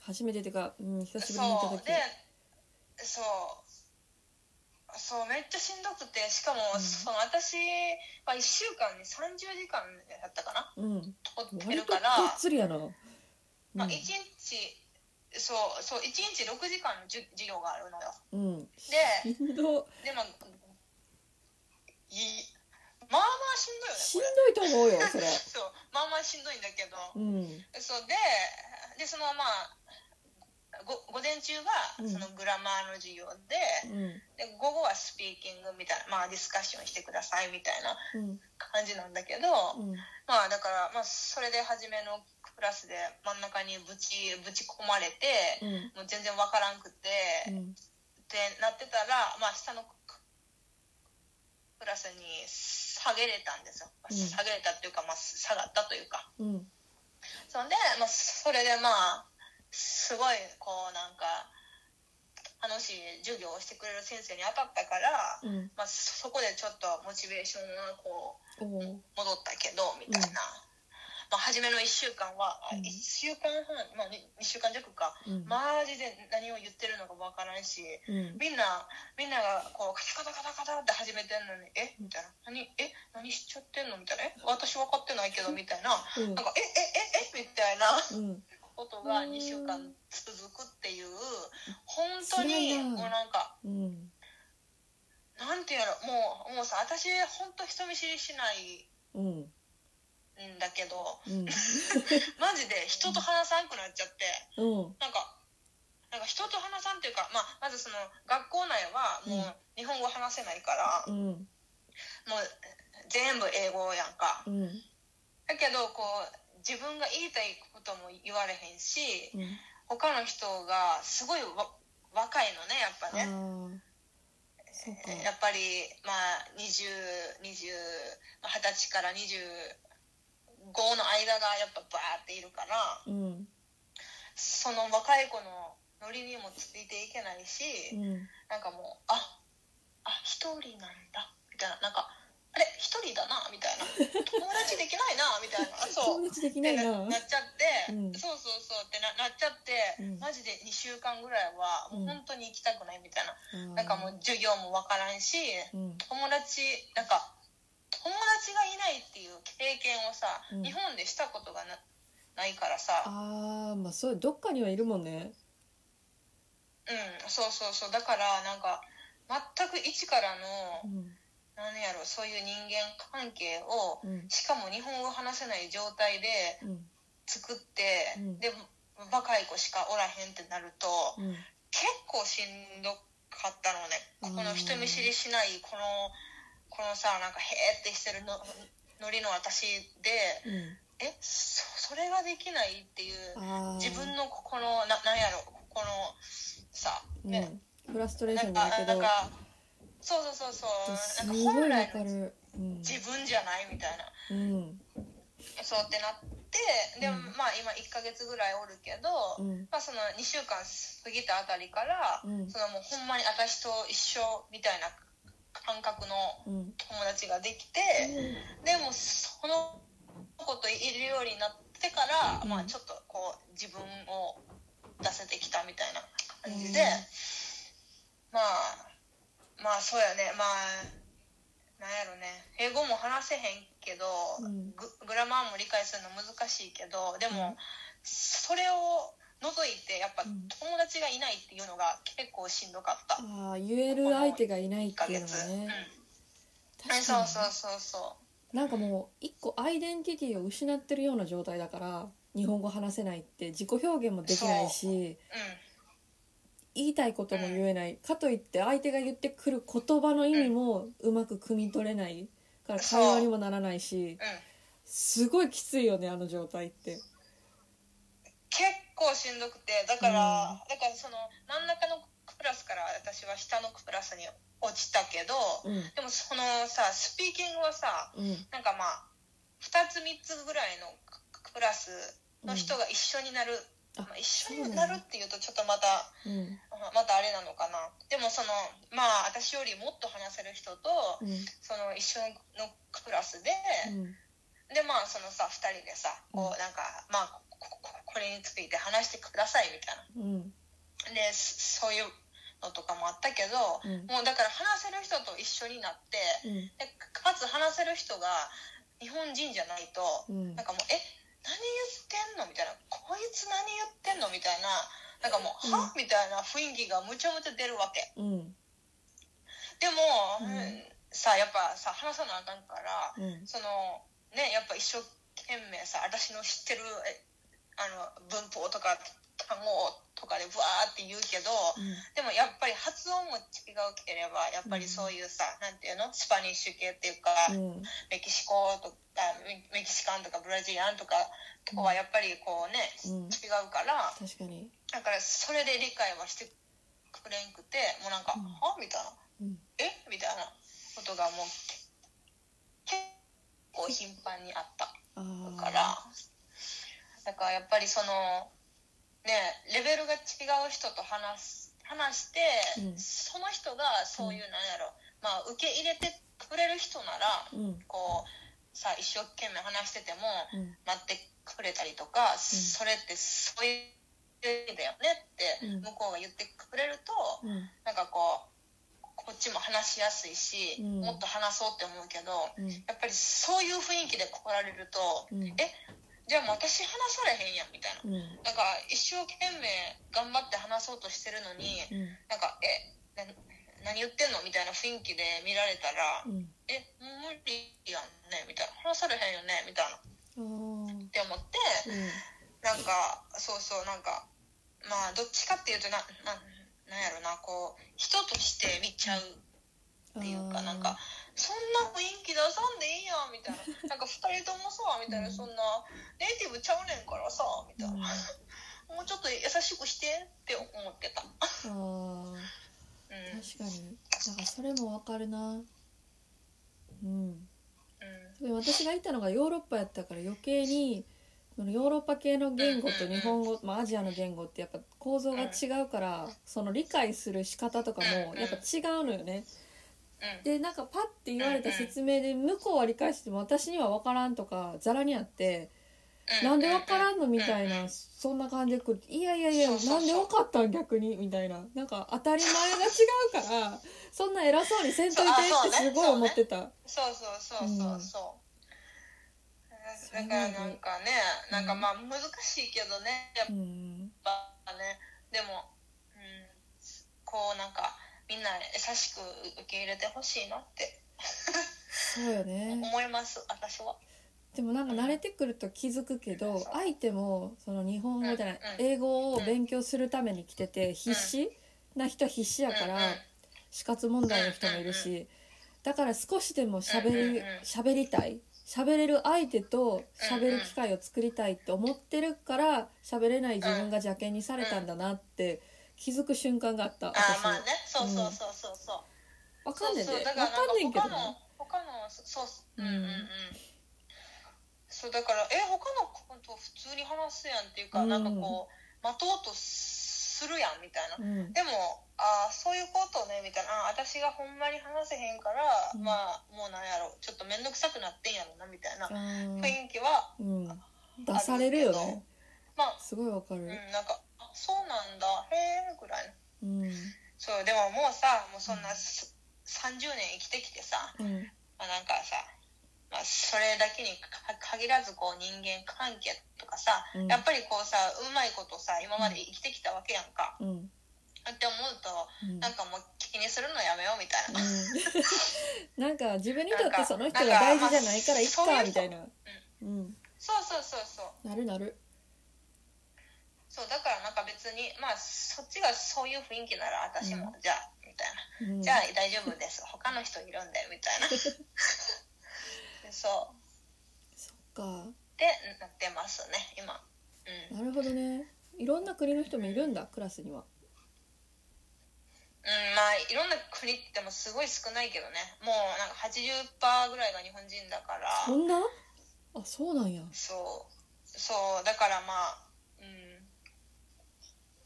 [SPEAKER 1] 初めてっていうか、うん、久しぶりに行った時
[SPEAKER 2] そうでそうめっちゃしんどくてしかも、
[SPEAKER 1] うん。
[SPEAKER 2] その私は1週間に30時間やったかな？
[SPEAKER 1] うん。
[SPEAKER 2] 取ってるから、
[SPEAKER 1] っつりやな、うん、
[SPEAKER 2] まあ、1日そうそう1日6時間のじゅ授業があるのよ。
[SPEAKER 1] うん。
[SPEAKER 2] で
[SPEAKER 1] しんど。
[SPEAKER 2] でもいまあまあしんどいよね
[SPEAKER 1] しんどいと思うよそれ。
[SPEAKER 2] そうまあまあしんどいんだけど、
[SPEAKER 1] うん。
[SPEAKER 2] そうででそのまあご午前中が
[SPEAKER 1] うん。
[SPEAKER 2] そのグラマーの授業で、
[SPEAKER 1] うん。
[SPEAKER 2] で午後はスピーキングみたいな、まあ、ディスカッションしてくださいみたいな
[SPEAKER 1] うん。
[SPEAKER 2] 感じなんだけど、
[SPEAKER 1] うん。
[SPEAKER 2] まあだから、まあ、それで初めのクラスで真ん中にぶちぶち込まれて、
[SPEAKER 1] うん。
[SPEAKER 2] もう全然わからんくて、
[SPEAKER 1] うん。
[SPEAKER 2] ってなってたら、まあ、下のクラスに下げれたんですよ、
[SPEAKER 1] うん。
[SPEAKER 2] 下げれたっていうか、まあ、下がったというか。
[SPEAKER 1] うん。
[SPEAKER 2] そんで、まあ、それでまあすごいこうなんか楽しい授業をしてくれる先生に当たったから、
[SPEAKER 1] うん。
[SPEAKER 2] まあ、そこでちょっとモチベーションがこう戻ったけどみたいな、
[SPEAKER 1] うん。
[SPEAKER 2] まあ、初めの1週間は、あ
[SPEAKER 1] うん。
[SPEAKER 2] 1週間半、まあ、2週間弱か、
[SPEAKER 1] うん。
[SPEAKER 2] マジで何を言ってるのかわからんし
[SPEAKER 1] うん。
[SPEAKER 2] みんなみんながこうカタカタカタカタって始めてんのにえ？みたいな。何？え？何しちゃってんの？みたいな。え？私分かってないけどみたいな。
[SPEAKER 1] うん。
[SPEAKER 2] なんかえ？え？え？え？みたいな。
[SPEAKER 1] うん
[SPEAKER 2] ことが2週間続くっていう本当にもうなんか
[SPEAKER 1] うん。
[SPEAKER 2] なんていうのもうもうさ私本当人見知りしない
[SPEAKER 1] うん。
[SPEAKER 2] んだけど
[SPEAKER 1] うん。
[SPEAKER 2] マジで人と話さんくなっちゃって
[SPEAKER 1] うん。
[SPEAKER 2] なんかなんか人と話さんっていうか、まあ、まずその学校内はもう日本語話せないから、
[SPEAKER 1] うん。
[SPEAKER 2] もう全部英語やんか。
[SPEAKER 1] うん。
[SPEAKER 2] だけどこう自分が言いたいことも言われへんし
[SPEAKER 1] うん。
[SPEAKER 2] 他の人がすごいわ若いのねやっぱ
[SPEAKER 1] あ
[SPEAKER 2] ねやっぱりまあ2020 20まあ20歳から25の間がやっぱバーっているから
[SPEAKER 1] うん
[SPEAKER 2] その若い子のノリにもついていけないし、
[SPEAKER 1] うん。
[SPEAKER 2] なんかもうああ一人なんだみたいななんかあれ一人だなみたいな。友達できないなみたいな。あ そう。
[SPEAKER 1] 友達できないな。
[SPEAKER 2] なっちゃって、
[SPEAKER 1] うん。
[SPEAKER 2] そうそうそうってななっちゃって、
[SPEAKER 1] うん。
[SPEAKER 2] マジで2週間ぐらいはもう本当に行きたくないみたいな、
[SPEAKER 1] あー
[SPEAKER 2] なんかもう授業もわからんし
[SPEAKER 1] うん。
[SPEAKER 2] 友達なんか友達がいないっていう経験をさ、
[SPEAKER 1] うん。
[SPEAKER 2] 日本でしたことがなないからさ。
[SPEAKER 1] あーまあそうどっかにはいるもんね。
[SPEAKER 2] うんそうそうそう。だからなんか全く一からの、
[SPEAKER 1] うん
[SPEAKER 2] なんやろそういう人間関係を、
[SPEAKER 1] うん。
[SPEAKER 2] しかも日本語話せない状態で
[SPEAKER 1] うん。
[SPEAKER 2] 作って、
[SPEAKER 1] うん。
[SPEAKER 2] で若い子しかおらへんってなると、
[SPEAKER 1] うん。
[SPEAKER 2] 結構しんどかったのね。
[SPEAKER 1] うん
[SPEAKER 2] この人見知りしないこのこのさなんかへーってしてるのノリの私で
[SPEAKER 1] うん。
[SPEAKER 2] えそそれができないっていう自分のここのななんやろこのさね、
[SPEAKER 1] うん。フラストレーショ
[SPEAKER 2] なんか
[SPEAKER 1] ンだけど。
[SPEAKER 2] なんかそうそうそうそう。
[SPEAKER 1] す
[SPEAKER 2] なんか本来の自分じゃないみたいな。
[SPEAKER 1] うん。
[SPEAKER 2] そうってなってでも
[SPEAKER 1] うん。
[SPEAKER 2] まあ今1ヶ月ぐらいおるけど、
[SPEAKER 1] うん。
[SPEAKER 2] まあ、その2週間過ぎたあたりから、
[SPEAKER 1] うん。
[SPEAKER 2] そのもうほんまに私と一緒みたいな感覚の
[SPEAKER 1] うん。
[SPEAKER 2] 友達ができて、でもその子といるようになってから、
[SPEAKER 1] うん。
[SPEAKER 2] まあ、ちょっとこう自分を出せてきたみたいな感じで、まあまあそうやね。まあなんやろね。英語も話せへんけど、
[SPEAKER 1] うん。
[SPEAKER 2] ググラマーも理解するの難しいけどでも、
[SPEAKER 1] うん。
[SPEAKER 2] それを除いてやっぱ
[SPEAKER 1] うん。
[SPEAKER 2] 友達がいないっていうのが結構しんどかった、
[SPEAKER 1] ああ言える相手がいないっ
[SPEAKER 2] 1ヶ
[SPEAKER 1] ていうの
[SPEAKER 2] 月、
[SPEAKER 1] がね。
[SPEAKER 2] うん、そうそうそうそ
[SPEAKER 1] になんかもう一個アイデンティティを失ってるような状態だから日本語話せないって自己表現もできないし。
[SPEAKER 2] う。うん
[SPEAKER 1] 言いたいことも言えないかといって相手が言ってくる言葉の意味もうまく汲み取れないから会話にもならないし
[SPEAKER 2] うん。
[SPEAKER 1] すごいきついよねあの状態って。
[SPEAKER 2] 結構しんどくて。だから、だからその真ん中のクラスから私は下のクラスに落ちたけど、
[SPEAKER 1] うん。
[SPEAKER 2] でもそのさスピーキングはさ
[SPEAKER 1] うん。
[SPEAKER 2] なんかまあ2つ3つぐらいのクラスの人が一緒になる、
[SPEAKER 1] あ
[SPEAKER 2] まあ、一緒に
[SPEAKER 1] な
[SPEAKER 2] るっていうとちょっとまた
[SPEAKER 1] うん
[SPEAKER 2] またあれなのかな。でもそのまあ私よりもっと話せる人と、
[SPEAKER 1] うん。
[SPEAKER 2] その一緒のクラスで、
[SPEAKER 1] うん。
[SPEAKER 2] でまあそのさ2人でさこうなんかまあこれについて話してくださいみたいな。
[SPEAKER 1] うん。
[SPEAKER 2] でそそういうのとかもあったけど、
[SPEAKER 1] うん。
[SPEAKER 2] もうだから話せる人と一緒になって
[SPEAKER 1] うん。
[SPEAKER 2] でかつ話せる人が日本人じゃないと、
[SPEAKER 1] うん。
[SPEAKER 2] なんかもう「え？何言ってんの?」みたいな「こいつ何言ってんの?」みたいな。なんかもう「
[SPEAKER 1] うん。
[SPEAKER 2] は？みたいな雰囲気がむちゃむちゃ出るわけ。
[SPEAKER 1] うん。
[SPEAKER 2] でも、
[SPEAKER 1] うん。
[SPEAKER 2] うんさやっぱさ話さなあかんから、
[SPEAKER 1] うん。
[SPEAKER 2] そのねやっぱ一生懸命さ私の知ってるえあの文法とか単語とかでブワーって言うけど、でもやっぱり発音も違うければやっぱりそういうさ、なんていうの？スパニッシュ系っていうか、
[SPEAKER 1] うん。
[SPEAKER 2] メキシコとかメメキシカンとかブラジリアンとかとかはやっぱりこうね、
[SPEAKER 1] うん。
[SPEAKER 2] 違うから
[SPEAKER 1] 確かに。
[SPEAKER 2] だからそれで理解はしてくれんくてもうなんか「
[SPEAKER 1] うん。
[SPEAKER 2] は？みたいな。
[SPEAKER 1] うん「
[SPEAKER 2] え？みたいな。ことがもう結構頻繁にあったから。だからやっぱりそのねレベルが違う人と話す話して、
[SPEAKER 1] うん。
[SPEAKER 2] その人がそういうなんやろ、まあ受け入れてくれる人なら
[SPEAKER 1] うん。
[SPEAKER 2] こうさ一生懸命話してても
[SPEAKER 1] うん。
[SPEAKER 2] 待ってくれたりとか、それってそういう意味だよねって
[SPEAKER 1] うん。
[SPEAKER 2] 向こうが言ってくれると、
[SPEAKER 1] うん。
[SPEAKER 2] なんかこうこっちも話しやすいし、
[SPEAKER 1] うん。
[SPEAKER 2] もっと話そうって思うけど
[SPEAKER 1] うん。
[SPEAKER 2] やっぱりそういう雰囲気で来られると、
[SPEAKER 1] うん。
[SPEAKER 2] えじゃあ私話されへんやんみたいな。
[SPEAKER 1] うん。
[SPEAKER 2] なんか一生懸命頑張って話そうとしてるのに、
[SPEAKER 1] うん。
[SPEAKER 2] なんかえな何言ってんのみたいな雰囲気で見られたら、
[SPEAKER 1] うん。
[SPEAKER 2] え無理やんねみたいな。話されへんよねみたいな。って思って、
[SPEAKER 1] うん。
[SPEAKER 2] なんかそうそうなんかまあどっちかっていうとなななんやろなこう人として見ちゃうっていうかなんかそんな雰囲気出さんでいいやんみたいな。なんか2人ともさみたいな、
[SPEAKER 1] うん。
[SPEAKER 2] そんなネイティブちゃうねんからさみたいな、
[SPEAKER 1] うん。
[SPEAKER 2] もうちょっと優しくしてって思ってた、
[SPEAKER 1] あー。
[SPEAKER 2] うん、
[SPEAKER 1] 確かに。なんかそれもわかるな。うん。
[SPEAKER 2] うん。
[SPEAKER 1] で私がいたのがヨーロッパやったから余計にそのヨーロッパ系の言語と日本語、まあ、アジアの言語ってやっぱ構造が違うからその理解する仕方とかもやっぱ違うのよね。
[SPEAKER 2] うん。
[SPEAKER 1] でなんかパッて言われた説明で向こうは理解しても私には分からんとかざらにあって
[SPEAKER 2] う
[SPEAKER 1] なんで分からんのみたい
[SPEAKER 2] うん
[SPEAKER 1] なそんな感じで来る。いやいやいやなんで分かったん逆に？みたいな。なんか当たり前が違うからそんな偉そうにせんといてってすごい思ってた。
[SPEAKER 2] そうそうそうそうそう、だからなんかねなんかまあ難しいけどねやっ
[SPEAKER 1] うん。
[SPEAKER 2] ぱねでも、うん、こうなんかみんな優しく受け入れてほしいなって。
[SPEAKER 1] そうよね。
[SPEAKER 2] 思います私は。
[SPEAKER 1] でもなんか慣れてくると気づくけど相手もその日本語じゃない
[SPEAKER 2] うん
[SPEAKER 1] 英語を勉強するために来てて必死な人は必死やから死活問題の人もいるしだから少しでも喋り喋りたい。喋れる相手と喋る機会を作りたいって思ってるから喋れない自分が邪険にされたんだなって気づく瞬間があった
[SPEAKER 2] あ
[SPEAKER 1] 私
[SPEAKER 2] あまあね。そうそうそうそうそう、
[SPEAKER 1] わかんねんで
[SPEAKER 2] そうそう。
[SPEAKER 1] わか
[SPEAKER 2] だからなん
[SPEAKER 1] んねんけどな
[SPEAKER 2] か他の他のそううん。うんうん
[SPEAKER 1] うん。
[SPEAKER 2] そうだからえ他の子と普通に話すやんっていうか、
[SPEAKER 1] うん。
[SPEAKER 2] なんかこう待とうとするやんみたいな、
[SPEAKER 1] うん。
[SPEAKER 2] でもああそういうことねみたいな。あ私がほんまに話せへんから、
[SPEAKER 1] うん。
[SPEAKER 2] まあもうなんやろ。ちょっと面倒くさくなってんやろなみたいな雰囲気は
[SPEAKER 1] うん。出されるよね。
[SPEAKER 2] まあ
[SPEAKER 1] すごいわかる。
[SPEAKER 2] うんなんかあそうなんだ。へえぐらい。の
[SPEAKER 1] うん。
[SPEAKER 2] そうでももうさもうそんなす30年生きてきてさ、
[SPEAKER 1] うん。
[SPEAKER 2] まあ、なんかさ、まあ、それだけにか限らずこう人間関係とかさ、
[SPEAKER 1] うん。
[SPEAKER 2] やっぱりこうさうまいことさ今まで生きてきたわけやんか、
[SPEAKER 1] うん。
[SPEAKER 2] って思うと
[SPEAKER 1] うん。
[SPEAKER 2] なんかもう気にするのやめようみたいな、
[SPEAKER 1] うん、なんか自分にとってその人が大事じゃないからいっかみたいな、うん、
[SPEAKER 2] そうそうそうそう。
[SPEAKER 1] なるなる
[SPEAKER 2] そうだからなんか別にまあそっちがそういう雰囲気なら私も、じゃあみたいな、
[SPEAKER 1] うん。
[SPEAKER 2] じゃあ大丈夫です。他の人いるんでみたいな。で そう。
[SPEAKER 1] そっか。
[SPEAKER 2] でなってますね今。うん。
[SPEAKER 1] なるほどね。いろんな国の人もいるんだクラスには。
[SPEAKER 2] うん、まあいろんな国ってもすごい少ないけどね。もうなんか80%ぐらいが日本人だから。
[SPEAKER 1] そんな？あそうなんや。
[SPEAKER 2] そう。そうだからまあうん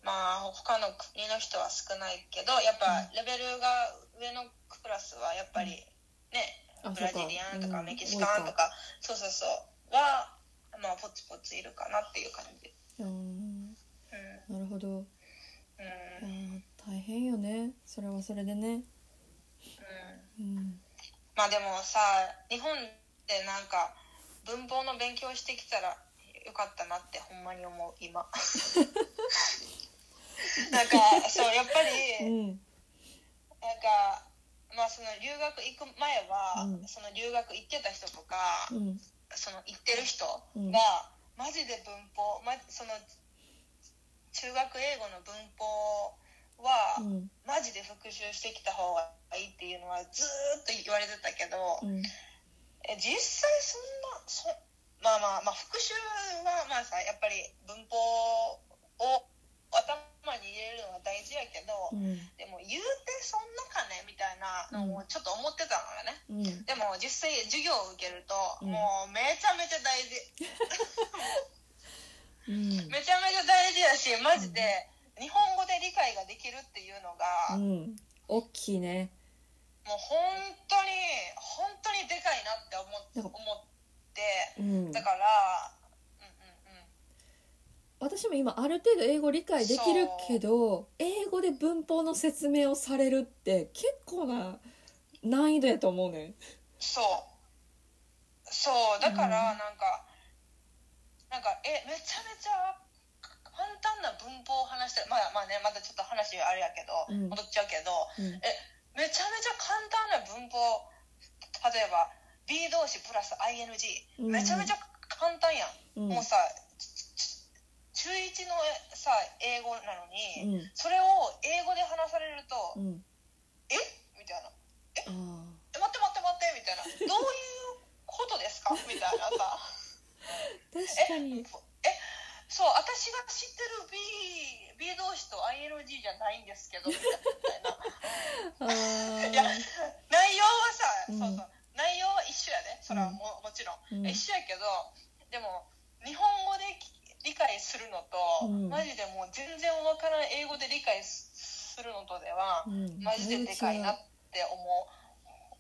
[SPEAKER 2] まあ他の国の人は少ないけどやっぱレベルが上のクラスはやっぱりね、
[SPEAKER 1] あ
[SPEAKER 2] ブラジリアンとかメキシカンとか、そうそうそうはまあポツポツいるかなっていう感じ。
[SPEAKER 1] うん
[SPEAKER 2] うん。
[SPEAKER 1] なるほど。い
[SPEAKER 2] うん
[SPEAKER 1] 大変よね。それはそれでね。
[SPEAKER 2] うん。
[SPEAKER 1] うん。
[SPEAKER 2] まあでもさ日本でなんか文法の勉強してきたらよかったなってほんまに思う今 なんかそうやっぱ
[SPEAKER 1] う
[SPEAKER 2] り
[SPEAKER 1] ん。
[SPEAKER 2] なんかまあその留学行く前は、
[SPEAKER 1] うん。
[SPEAKER 2] その留学行ってた人とか、
[SPEAKER 1] うん。
[SPEAKER 2] その行ってる人が、
[SPEAKER 1] うん。
[SPEAKER 2] マジで文法、ま、その中学英語の文法は、
[SPEAKER 1] うん。
[SPEAKER 2] マジで復習してきた方がいいっていうのはずーっと言われてたけど、
[SPEAKER 1] うん。
[SPEAKER 2] え実際そんなそまあまあまあ復習はまあさやっぱり文法を頭に入れるのは大事やけど、
[SPEAKER 1] うん。
[SPEAKER 2] でも言うてそんなかねみたいなのをちょっと思ってたのよね、
[SPEAKER 1] うん。
[SPEAKER 2] でも実際授業を受けると、
[SPEAKER 1] うん。
[SPEAKER 2] もうめちゃめちゃ大事。
[SPEAKER 1] うん。
[SPEAKER 2] めちゃめちゃ大事やしマジで日本語で理解ができるっていうのが、
[SPEAKER 1] うん。大きいね。
[SPEAKER 2] もう本当に本当にでかいなって思思って
[SPEAKER 1] うん。
[SPEAKER 2] だから
[SPEAKER 1] 私も今ある程度英語理解できるけど英語で文法の説明をされるって結構な難易度やと思うねん。
[SPEAKER 2] そう。そう。だからなんか、なんかえめちゃめちゃ簡単な文法を話してる。まあまあねまだちょっと話あれやけど、
[SPEAKER 1] うん。
[SPEAKER 2] 戻っちゃうけど
[SPEAKER 1] うん。
[SPEAKER 2] えめちゃめちゃ簡単な文法例えば B 動詞プラス ING、
[SPEAKER 1] うん。
[SPEAKER 2] めちゃめちゃ簡単やん、
[SPEAKER 1] うん。
[SPEAKER 2] もうさちち中1のさ英英語なのに、
[SPEAKER 1] うん。
[SPEAKER 2] それを英語で話されると
[SPEAKER 1] う、ん。
[SPEAKER 2] え？みたいな。
[SPEAKER 1] あ
[SPEAKER 2] え待って待って待ってみたいな。どういうことですか？みたいなさ。
[SPEAKER 1] ー 確かに。
[SPEAKER 2] え？そう私が知ってる B, B 動詞と ILG じゃないんですけどみたいな。いや内容はさ、
[SPEAKER 1] うん。
[SPEAKER 2] そうそう。内容は一緒やでそれはも,、もちろん、
[SPEAKER 1] うん。
[SPEAKER 2] 一緒やけどでも日本語で理解するのと、
[SPEAKER 1] うん。
[SPEAKER 2] マジでもう全然わからない英語で理解するのとでは、
[SPEAKER 1] うん。
[SPEAKER 2] マジででかいなって思う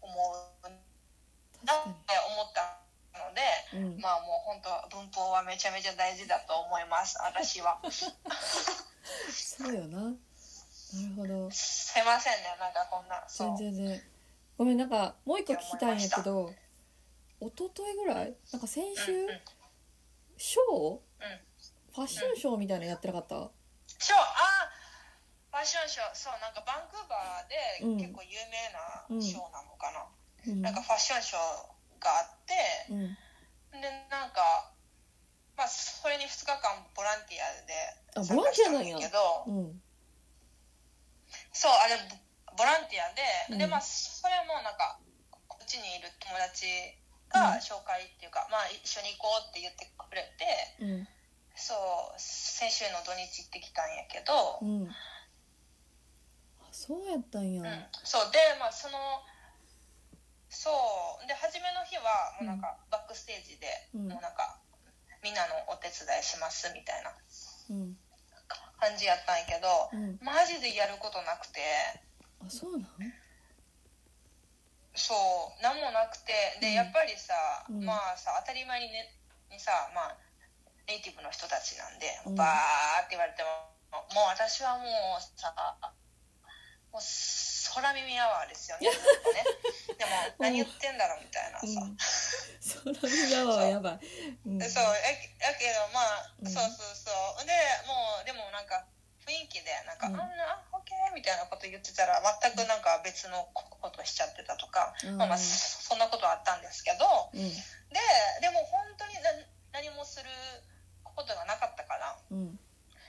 [SPEAKER 2] 思う。なって思ったので、
[SPEAKER 1] にうん。
[SPEAKER 2] まあもう本当文法はめちゃめちゃ大事だと思います私は。
[SPEAKER 1] そうよな。なるほど。
[SPEAKER 2] すいませんねなんかこんな
[SPEAKER 1] 全然全然ごめんなんかもう一個聞きたいんやけど一昨日ぐらい？なんか先週？
[SPEAKER 2] うんうん。
[SPEAKER 1] ショー？
[SPEAKER 2] うん
[SPEAKER 1] ファッションショーみたいなのやってなかった？
[SPEAKER 2] ショーあファッションショー。そうなんかバンクーバーで
[SPEAKER 1] うん。
[SPEAKER 2] 結構有名なショーなのかな、
[SPEAKER 1] うん。
[SPEAKER 2] なんかファッションショーがあって
[SPEAKER 1] うん。
[SPEAKER 2] でなんかまあそれに2日間ボランティアで
[SPEAKER 1] あボランティアなんや
[SPEAKER 2] 参加したんだけど
[SPEAKER 1] うん。
[SPEAKER 2] そうあれボボランティアで、
[SPEAKER 1] うん。
[SPEAKER 2] でまあそれもなんかこっちにいる友達が紹介っていうか、まあ一緒に行こうって言ってくれて
[SPEAKER 1] うん
[SPEAKER 2] そう先週の土日行ってきたんやけど、
[SPEAKER 1] うん。あそうやったんや。
[SPEAKER 2] うん、そうでまあそのそうで初めの日はもうなんかバックステージで、
[SPEAKER 1] うん。
[SPEAKER 2] もうなんかみんなのお手伝いしますみたいな
[SPEAKER 1] うん。
[SPEAKER 2] 感じやったんやけど
[SPEAKER 1] うん。
[SPEAKER 2] マジでやることなくて。
[SPEAKER 1] あそうなん？
[SPEAKER 2] そう何もなくて。で、
[SPEAKER 1] うん。
[SPEAKER 2] やっぱりさ、
[SPEAKER 1] うん。
[SPEAKER 2] まあさ当たり前に,、ね、にさまあネイティブの人たちなんで、
[SPEAKER 1] うん。
[SPEAKER 2] バーって言われてももう私はもうさもう空耳アワーですよね。ね でも何言ってんだろうみたいなさ、
[SPEAKER 1] うん。空見川はやばい。うん。
[SPEAKER 2] そうややけどまあ、
[SPEAKER 1] うん。
[SPEAKER 2] そうそうそう。でもうでもなんか雰囲気でなんか「
[SPEAKER 1] うん。
[SPEAKER 2] あんなオッケー」みたいなこと言ってたら全くなんか別のことしちゃってたとか、
[SPEAKER 1] うん。
[SPEAKER 2] まあまあそそんなことはあったんですけど
[SPEAKER 1] うん。
[SPEAKER 2] ででも本当にな何もすることがなかったから。
[SPEAKER 1] うん。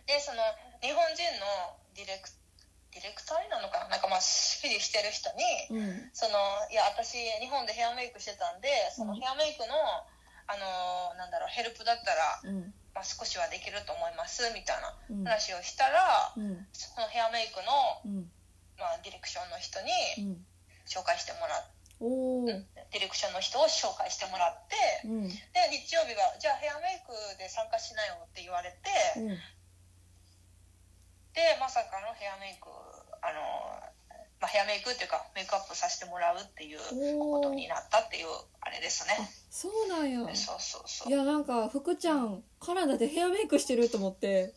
[SPEAKER 2] でその日本人のディレクディレクターなのかな？なんかまあ指示してる人に、
[SPEAKER 1] うん。
[SPEAKER 2] そのいや私日本でヘアメイクしてたんでその
[SPEAKER 1] うん。
[SPEAKER 2] ヘアメイクの、あのなんだろうヘルプだったら、
[SPEAKER 1] うん。
[SPEAKER 2] まあ、少しはできると思いますみたいな
[SPEAKER 1] うん。
[SPEAKER 2] 話をしたら、
[SPEAKER 1] うん。
[SPEAKER 2] そのヘアメイクの、
[SPEAKER 1] うん。
[SPEAKER 2] まあ、ディレクションの人
[SPEAKER 1] う
[SPEAKER 2] に
[SPEAKER 1] ん。
[SPEAKER 2] 紹介してもらっ
[SPEAKER 1] おお
[SPEAKER 2] ディレクションの人を紹介してもらって
[SPEAKER 1] うん。
[SPEAKER 2] で日曜日はじゃあヘアメイクで参加しなよって言われて
[SPEAKER 1] うん。
[SPEAKER 2] でまさかのヘアメイクあの、まあ、ヘアメイクっていうかメイクアップさせてもらうっていうことになったっていうあれですね。
[SPEAKER 1] そうなんや。
[SPEAKER 2] そうそうそう。
[SPEAKER 1] いやなんか福ちゃんカナダでヘアメイクしてると思って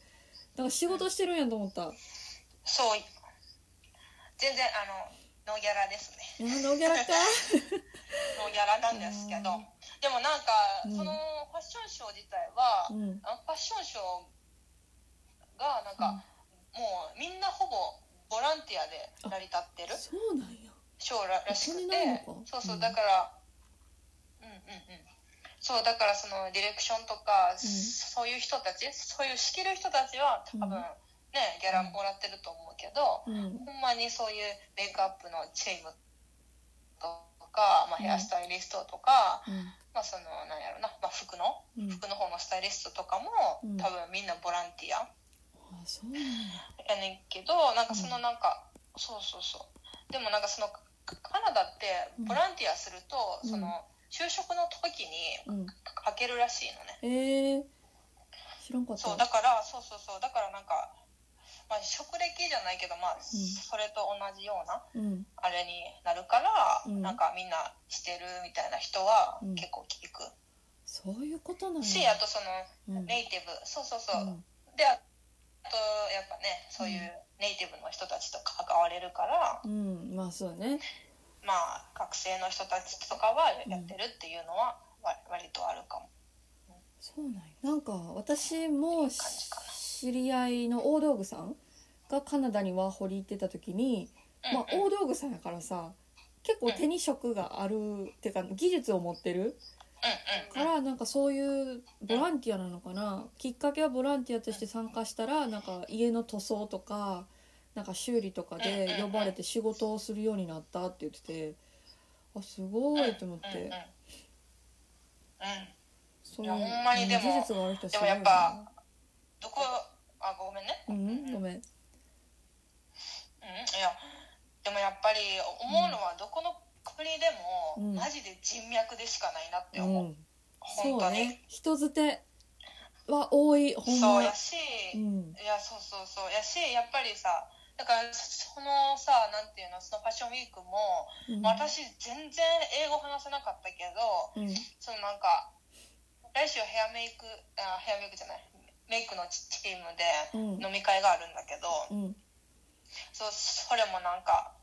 [SPEAKER 1] なんか仕事してるんやと思った。
[SPEAKER 2] そう。全然あのノーギャラですね。
[SPEAKER 1] あのギャラか。
[SPEAKER 2] ノーギャラなんですけど
[SPEAKER 1] うん。
[SPEAKER 2] でもなんか、
[SPEAKER 1] うん。
[SPEAKER 2] そのファッションショー自体は、
[SPEAKER 1] うん。
[SPEAKER 2] ファッションショーがなんか、もうみんなほぼボランティアで成り立ってる
[SPEAKER 1] そうなんや。
[SPEAKER 2] ショーららしくてそうそう
[SPEAKER 1] うん。
[SPEAKER 2] だからうんうんうん。そうだからそのディレクションとか、そういう人たちそういう仕切る人たちは多分、
[SPEAKER 1] うん
[SPEAKER 2] ねギャラもらってると思うけど、
[SPEAKER 1] うん。
[SPEAKER 2] ほんまにそういうメイクアップのチームとか、まあ、
[SPEAKER 1] うん。
[SPEAKER 2] ヘアスタイリストとか、
[SPEAKER 1] うん。
[SPEAKER 2] まあそのなんやろな、まあ、服の
[SPEAKER 1] うん。
[SPEAKER 2] 服の方のスタイリストとかも、
[SPEAKER 1] うん。
[SPEAKER 2] 多分みんなボランティア
[SPEAKER 1] あそうなんや。
[SPEAKER 2] やねんけどなんかそのなんか、そうそうそう。でもなんかそのカナダってボランティアすると、
[SPEAKER 1] うん。
[SPEAKER 2] その就職の時に
[SPEAKER 1] うん。
[SPEAKER 2] かけるらしいのね、
[SPEAKER 1] えー、知らんかった。
[SPEAKER 2] そうだからそうそうそう。だからなんか、まあ、職歴じゃないけどまあ、それと同じような
[SPEAKER 1] うん。
[SPEAKER 2] あれになるから、
[SPEAKER 1] うん。
[SPEAKER 2] なんかみんなしてるみたいな人は
[SPEAKER 1] うん。
[SPEAKER 2] 結構聞く、
[SPEAKER 1] そういうことなん
[SPEAKER 2] し
[SPEAKER 1] や
[SPEAKER 2] あとその
[SPEAKER 1] うん。
[SPEAKER 2] ネイティブ。そうそうそう、
[SPEAKER 1] うん。
[SPEAKER 2] であとやっぱねそういうネイティブの人たちと関われるから、
[SPEAKER 1] うん。まあそうね。
[SPEAKER 2] まあ学生の人たちとかはやってるっていうのはわ割とあるかも、
[SPEAKER 1] そうなんや。なんか私も
[SPEAKER 2] 感じかな
[SPEAKER 1] 知り合いの大道具さんがカナダにワーホリ行ってた時に、まあ、大道具さんやからさ結構手に職があるっていうか技術を持ってる。からなんかそういうボランティアなのかな。きっかけはボランティアとして参加したらなんか家の塗装とかなんか修理とかで呼ばれて仕事をするようになったって言っててあすごいと思って。
[SPEAKER 2] うん
[SPEAKER 1] そういう技術がある人すごいよ
[SPEAKER 2] やっぱどこあごめんね。
[SPEAKER 1] うんごめん。
[SPEAKER 2] うん、いやでもやっぱり思うのはどこの国で
[SPEAKER 1] うん。
[SPEAKER 2] もマジで人脈でしかないなって
[SPEAKER 1] う
[SPEAKER 2] 思う、
[SPEAKER 1] う
[SPEAKER 2] 本当に。
[SPEAKER 1] ね。人づては多いほんま。
[SPEAKER 2] そうやし、
[SPEAKER 1] うん。
[SPEAKER 2] いやそうそうそう。やしやっぱりさだからそのさなんていうのそのファッションウィークも、
[SPEAKER 1] うん。
[SPEAKER 2] 私全然英語話せなかったけど
[SPEAKER 1] うん。
[SPEAKER 2] そのなんか来週ヘアメイクあヘアメイクじゃないメイクのチーム
[SPEAKER 1] うん。
[SPEAKER 2] で飲み会があるんだけど、
[SPEAKER 1] うん。
[SPEAKER 2] そうそれもなんか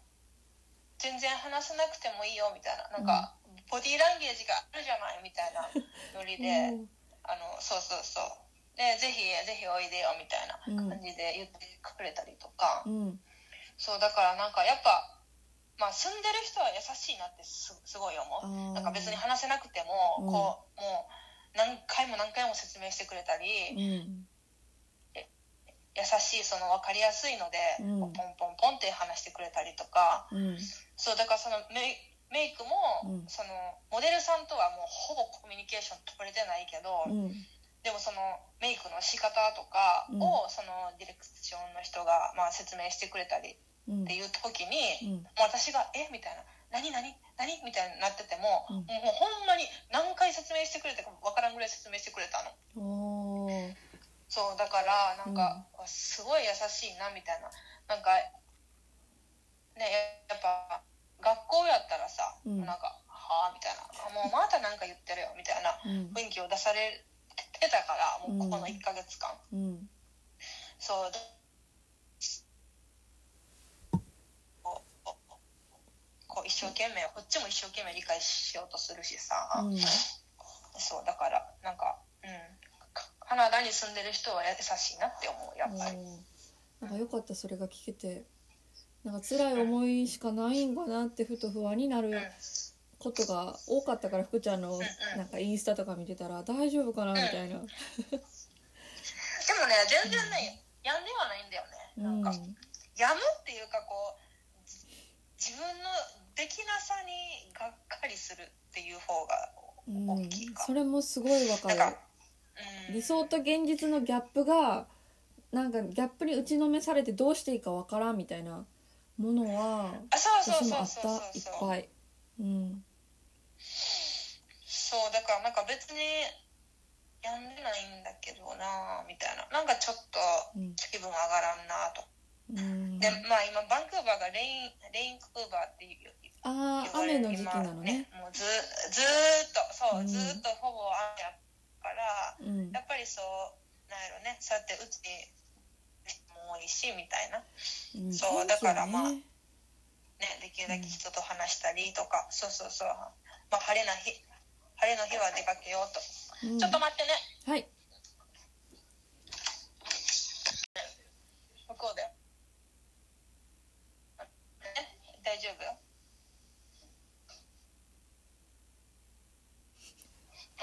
[SPEAKER 2] 全然話せなくてもいいよみたいな。なんか、ボディーランゲージがあるじゃないみたいなノリで、あのそうそうそう。でぜひぜひおいでよみたいな感じで言ってくれたりとか、
[SPEAKER 1] うん。
[SPEAKER 2] そうだからなんかやっぱ、まあ、住んでる人は優しいなってすすごい思
[SPEAKER 1] あ
[SPEAKER 2] う
[SPEAKER 1] ー。
[SPEAKER 2] なんか別に話せなくても、
[SPEAKER 1] うん。
[SPEAKER 2] こうもう何回も何回も説明してくれたり、
[SPEAKER 1] うん。
[SPEAKER 2] 優しいその分かりやすいので、
[SPEAKER 1] うん。
[SPEAKER 2] ポンポンポンって話してくれたりとか。
[SPEAKER 1] うん。
[SPEAKER 2] そうだからそのメイクも、
[SPEAKER 1] うん。
[SPEAKER 2] そのモデルさんとはもうほぼコミュニケーション取れてないけど、
[SPEAKER 1] うん。
[SPEAKER 2] でもそのメイクの仕方とかを、そのディレクションの人が、まあ、説明してくれたり
[SPEAKER 1] うん
[SPEAKER 2] っていう時に、
[SPEAKER 1] うん。
[SPEAKER 2] もう私が「え？みたいな「何何何?」みたいになってても、
[SPEAKER 1] うん。
[SPEAKER 2] もうほんまに何回説明してくれたか分からんぐらい説明してくれたの。そうだからなんか、すごい優しいなみたいな。なんかねやっぱ学校やったらさ、
[SPEAKER 1] うん。
[SPEAKER 2] なんか「はあ?」みたいな。あ「もうまたなんか言ってるよ」みたいな
[SPEAKER 1] うん。
[SPEAKER 2] 雰囲気を出されてたからもうここの1ヶ月間、
[SPEAKER 1] うん。
[SPEAKER 2] そうでこうこう一生懸命こっちも一生懸命理解しようとするしさ、
[SPEAKER 1] うん。
[SPEAKER 2] そうだからなんかうん。かカナダに住んでる人は優しいなって思うやっぱり、
[SPEAKER 1] なんかよかったそれが聞けて。なんか辛い思いしかないんかなってふと不安になる
[SPEAKER 2] うん。
[SPEAKER 1] ことが多かったから福ちゃんの
[SPEAKER 2] ん
[SPEAKER 1] なんかインスタとか見てたら大丈夫かなみたいな。
[SPEAKER 2] でもね全然ね、病んではないんだよね。なんか、病むっていうかこうじ自分のできなさにがっかりするっていう方が
[SPEAKER 1] うん、うん
[SPEAKER 2] 大きいか、
[SPEAKER 1] それもすごいわかる。理想と現実のギャップがなんかギャップに打ちのめされてどうしていいかわからんみたいなものは
[SPEAKER 2] あそうそう
[SPEAKER 1] 私もあ
[SPEAKER 2] そう
[SPEAKER 1] った。いっぱい。うん。
[SPEAKER 2] そうだからなんか別に病んでないんだけどなみたいな。なんかちょっと
[SPEAKER 1] うん。
[SPEAKER 2] 気分上がらんなと、
[SPEAKER 1] うん。
[SPEAKER 2] でまあ今バンクーバーがレインレインクーバーっていう
[SPEAKER 1] ああ雨の時期なのね。
[SPEAKER 2] 今もうずずーっとそう、
[SPEAKER 1] うん。
[SPEAKER 2] ずーっとほぼ雨やから
[SPEAKER 1] うん。
[SPEAKER 2] やっぱりそうなんやろねそうやってうちも多いしみたいな。
[SPEAKER 1] うん
[SPEAKER 2] そうだからまあ
[SPEAKER 1] 天
[SPEAKER 2] ねできるだけ人と話したりとか、そうそうそう。まあ晴れな日晴れの日は出かけようと、ちょっと待ってね。
[SPEAKER 1] うんはい。
[SPEAKER 2] 向こうで。え大丈夫？よ。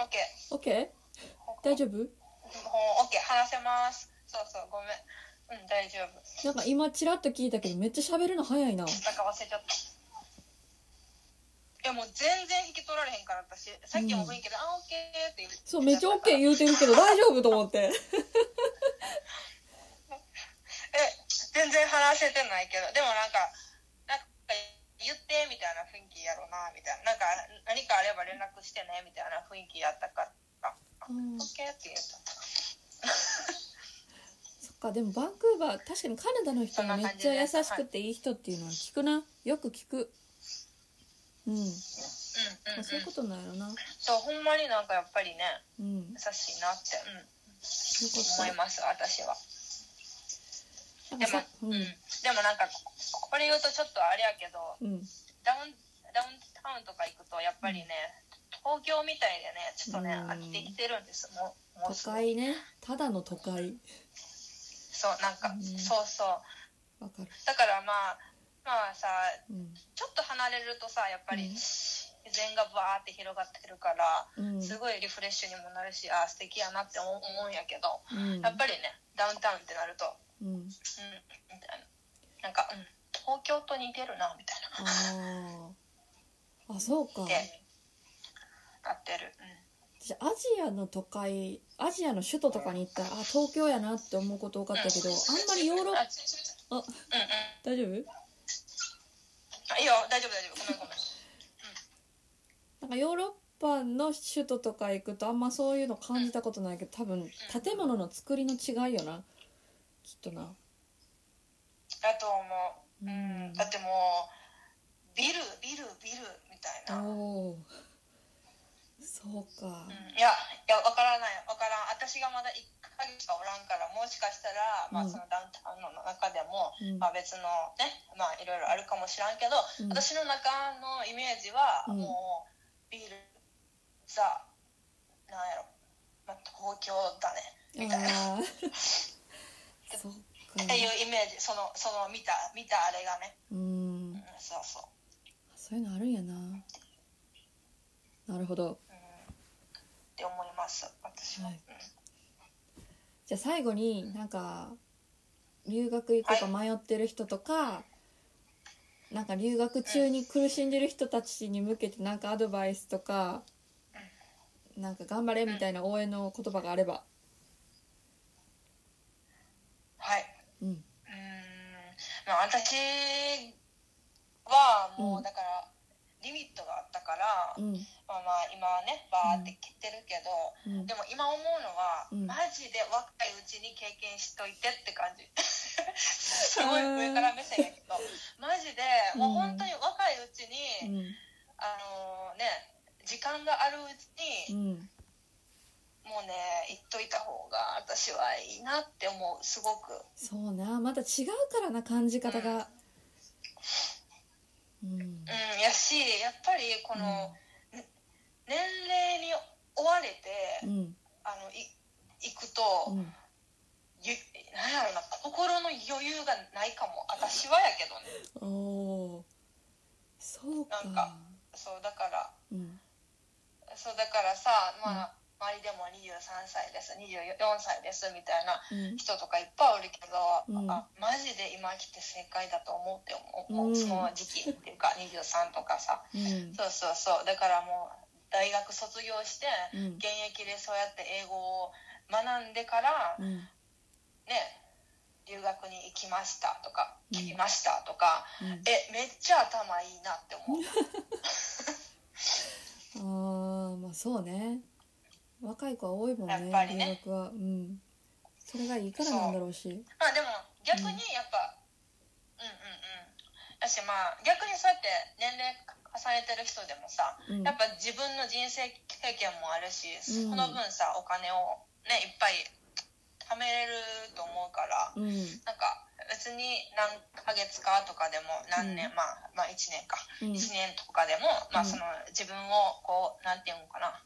[SPEAKER 2] オッケー。
[SPEAKER 1] オッケー大丈夫？
[SPEAKER 2] もうオッケー話せます。そうそうごめん。うん大丈夫。
[SPEAKER 1] なんか今ちらっと聞いたけどめっちゃ喋るの早いな
[SPEAKER 2] なんか忘れちゃった。いやもう全然引き取られへんから私さっきも雰囲気で「あオッケー」って言って
[SPEAKER 1] そうめっちゃオッケー言うてるけど大丈夫と思って
[SPEAKER 2] え全然話せてないけどでもなんか言ってみたいな雰囲気やろうなみたいな。なんか何かあれば連絡してねみたいな雰囲気やったから「
[SPEAKER 1] うん。
[SPEAKER 2] オッケー」って言った。
[SPEAKER 1] そっかでもバンクーバー確かにカナダの人がめっちゃ優しくていい人っていうのは聞くな。よく聞く。うん、
[SPEAKER 2] うんうんうん。
[SPEAKER 1] そういうことなんやろな。
[SPEAKER 2] そうほんまになんかやっぱりね
[SPEAKER 1] うん。
[SPEAKER 2] 優しいなって、うん、思います私はでも
[SPEAKER 1] う
[SPEAKER 2] うん。
[SPEAKER 1] ん
[SPEAKER 2] でもなんかこれ言うとちょっとあれやけど
[SPEAKER 1] うん。
[SPEAKER 2] ダウンダウンタウンとか行くとやっぱりね、東京みたいでねちょっとね、
[SPEAKER 1] うん。
[SPEAKER 2] 飽きてきてるんです。もうも
[SPEAKER 1] 都会ね。ただの都会。
[SPEAKER 2] そうなんか、
[SPEAKER 1] うん。
[SPEAKER 2] そうそう。
[SPEAKER 1] わかる。
[SPEAKER 2] だからまあまあさ
[SPEAKER 1] うん。
[SPEAKER 2] ちょっと離れるとさやっぱり、
[SPEAKER 1] うん。
[SPEAKER 2] 自然がバーって広がってるから
[SPEAKER 1] うん。
[SPEAKER 2] すごいリフレッシュにもなるしあー素敵やなって思う思うんやけど
[SPEAKER 1] うん。
[SPEAKER 2] やっぱりねダウンタウンってなると
[SPEAKER 1] うん。
[SPEAKER 2] うんみたいなんか、うん、東京と似てるなみたいな
[SPEAKER 1] あああそうか
[SPEAKER 2] ってなってる、
[SPEAKER 1] 私アジアの都会アジアの首都とかに行ったらあ東京やなって思うこと多かったけどあんまりヨーロッパあ
[SPEAKER 2] うんうん
[SPEAKER 1] 大丈夫
[SPEAKER 2] あいいよ大丈夫大丈夫ごめんごめん
[SPEAKER 1] なんかヨーロッパの首都とか行くとあんまそういうの感じたことないけど多分建物の作りの違いよなきっとな。
[SPEAKER 2] だと思う、
[SPEAKER 1] う
[SPEAKER 2] うん。ん、だってもうビルビルビルみたいな、
[SPEAKER 1] そうか。
[SPEAKER 2] いやいやわからない。わからん。私がまだ1ヶ月しかおらんからもしかしたら、まあ、
[SPEAKER 1] うん。
[SPEAKER 2] そのダウンタウンの中でも、
[SPEAKER 1] うん。
[SPEAKER 2] まあ、別のねまあいろいろあるかもしらんけど、
[SPEAKER 1] うん。
[SPEAKER 2] 私の中のイメージは、
[SPEAKER 1] うん。
[SPEAKER 2] もうビルザなんやろ、まあ、東京だね。みたいな
[SPEAKER 1] っ
[SPEAKER 2] ていうイメージそのその見た見たあれがね、
[SPEAKER 1] うん。
[SPEAKER 2] うん、そうそう。
[SPEAKER 1] そういうのあるんやな。なるほど。
[SPEAKER 2] うん。って思います私は、
[SPEAKER 1] はい。
[SPEAKER 2] うん
[SPEAKER 1] じゃあ最後になんか留学行こうか迷ってる人とか、なんか留学中に苦しんでる人たちに向けてなんかアドバイスとか、なんか頑張れみたいな応援の言葉があれば
[SPEAKER 2] はい
[SPEAKER 1] うん。
[SPEAKER 2] うーん。まあ私はも
[SPEAKER 1] う
[SPEAKER 2] だからリミットがあったから、
[SPEAKER 1] うん。
[SPEAKER 2] まあまあ今はねバーって切ってるけど、
[SPEAKER 1] うん。
[SPEAKER 2] でも今思うのは、
[SPEAKER 1] うん。
[SPEAKER 2] マジで若いうちに経験しといてって感じ。すごい上から目線やけど。マジでもう本当に若いうち
[SPEAKER 1] う
[SPEAKER 2] に、
[SPEAKER 1] ん。
[SPEAKER 2] あのね時間があるうち
[SPEAKER 1] う
[SPEAKER 2] に、
[SPEAKER 1] ん
[SPEAKER 2] もうね言っといた方が私はいいなって思うすごく。
[SPEAKER 1] そうなまた違うからな感じ方が。うん。
[SPEAKER 2] うん。やしやっぱりこの、ね年齢に追われて、
[SPEAKER 1] うん。
[SPEAKER 2] あのい行くと、
[SPEAKER 1] うん。
[SPEAKER 2] ゆなんやろな心の余裕がないかも私はやけどね。
[SPEAKER 1] おおそうか。
[SPEAKER 2] なんかそうだから
[SPEAKER 1] うん。
[SPEAKER 2] そうだからさまあ、周りでも23歳です24歳ですみたいな
[SPEAKER 1] うん。
[SPEAKER 2] 人とかいっぱいおるけど、
[SPEAKER 1] うん。
[SPEAKER 2] あマジで今来て正解だと思うって思う、
[SPEAKER 1] うん。
[SPEAKER 2] その時期っていうか23とかさ。
[SPEAKER 1] うん。
[SPEAKER 2] そうそうそう。だからもう大学卒業して、
[SPEAKER 1] うん。
[SPEAKER 2] 現役でそうやって英語を学んでから、
[SPEAKER 1] うん。
[SPEAKER 2] ね留学に行きましたとか
[SPEAKER 1] うん。
[SPEAKER 2] 聞きましたとか、
[SPEAKER 1] うん。
[SPEAKER 2] えめっちゃ頭いいなって思う。
[SPEAKER 1] あーまあそうね若い子は多いもんね
[SPEAKER 2] やっぱりね。
[SPEAKER 1] 留学は。うん。それがいいからなんだろうし。
[SPEAKER 2] まあでも逆にやっぱ、うん、うんうん。だしまあ逆にそうやって年齢重ねてる人でもさ、
[SPEAKER 1] うん。
[SPEAKER 2] やっぱ自分の人生経験もあるし、
[SPEAKER 1] うん。
[SPEAKER 2] その分さお金をねいっぱい貯めれると思うから、
[SPEAKER 1] うん。
[SPEAKER 2] なんか別に何ヶ月かとかでも何年、
[SPEAKER 1] うん。
[SPEAKER 2] まあまあ1年か、
[SPEAKER 1] うん。
[SPEAKER 2] 1年とかでも、まあ
[SPEAKER 1] うん。
[SPEAKER 2] その自分をこうなんていうのかな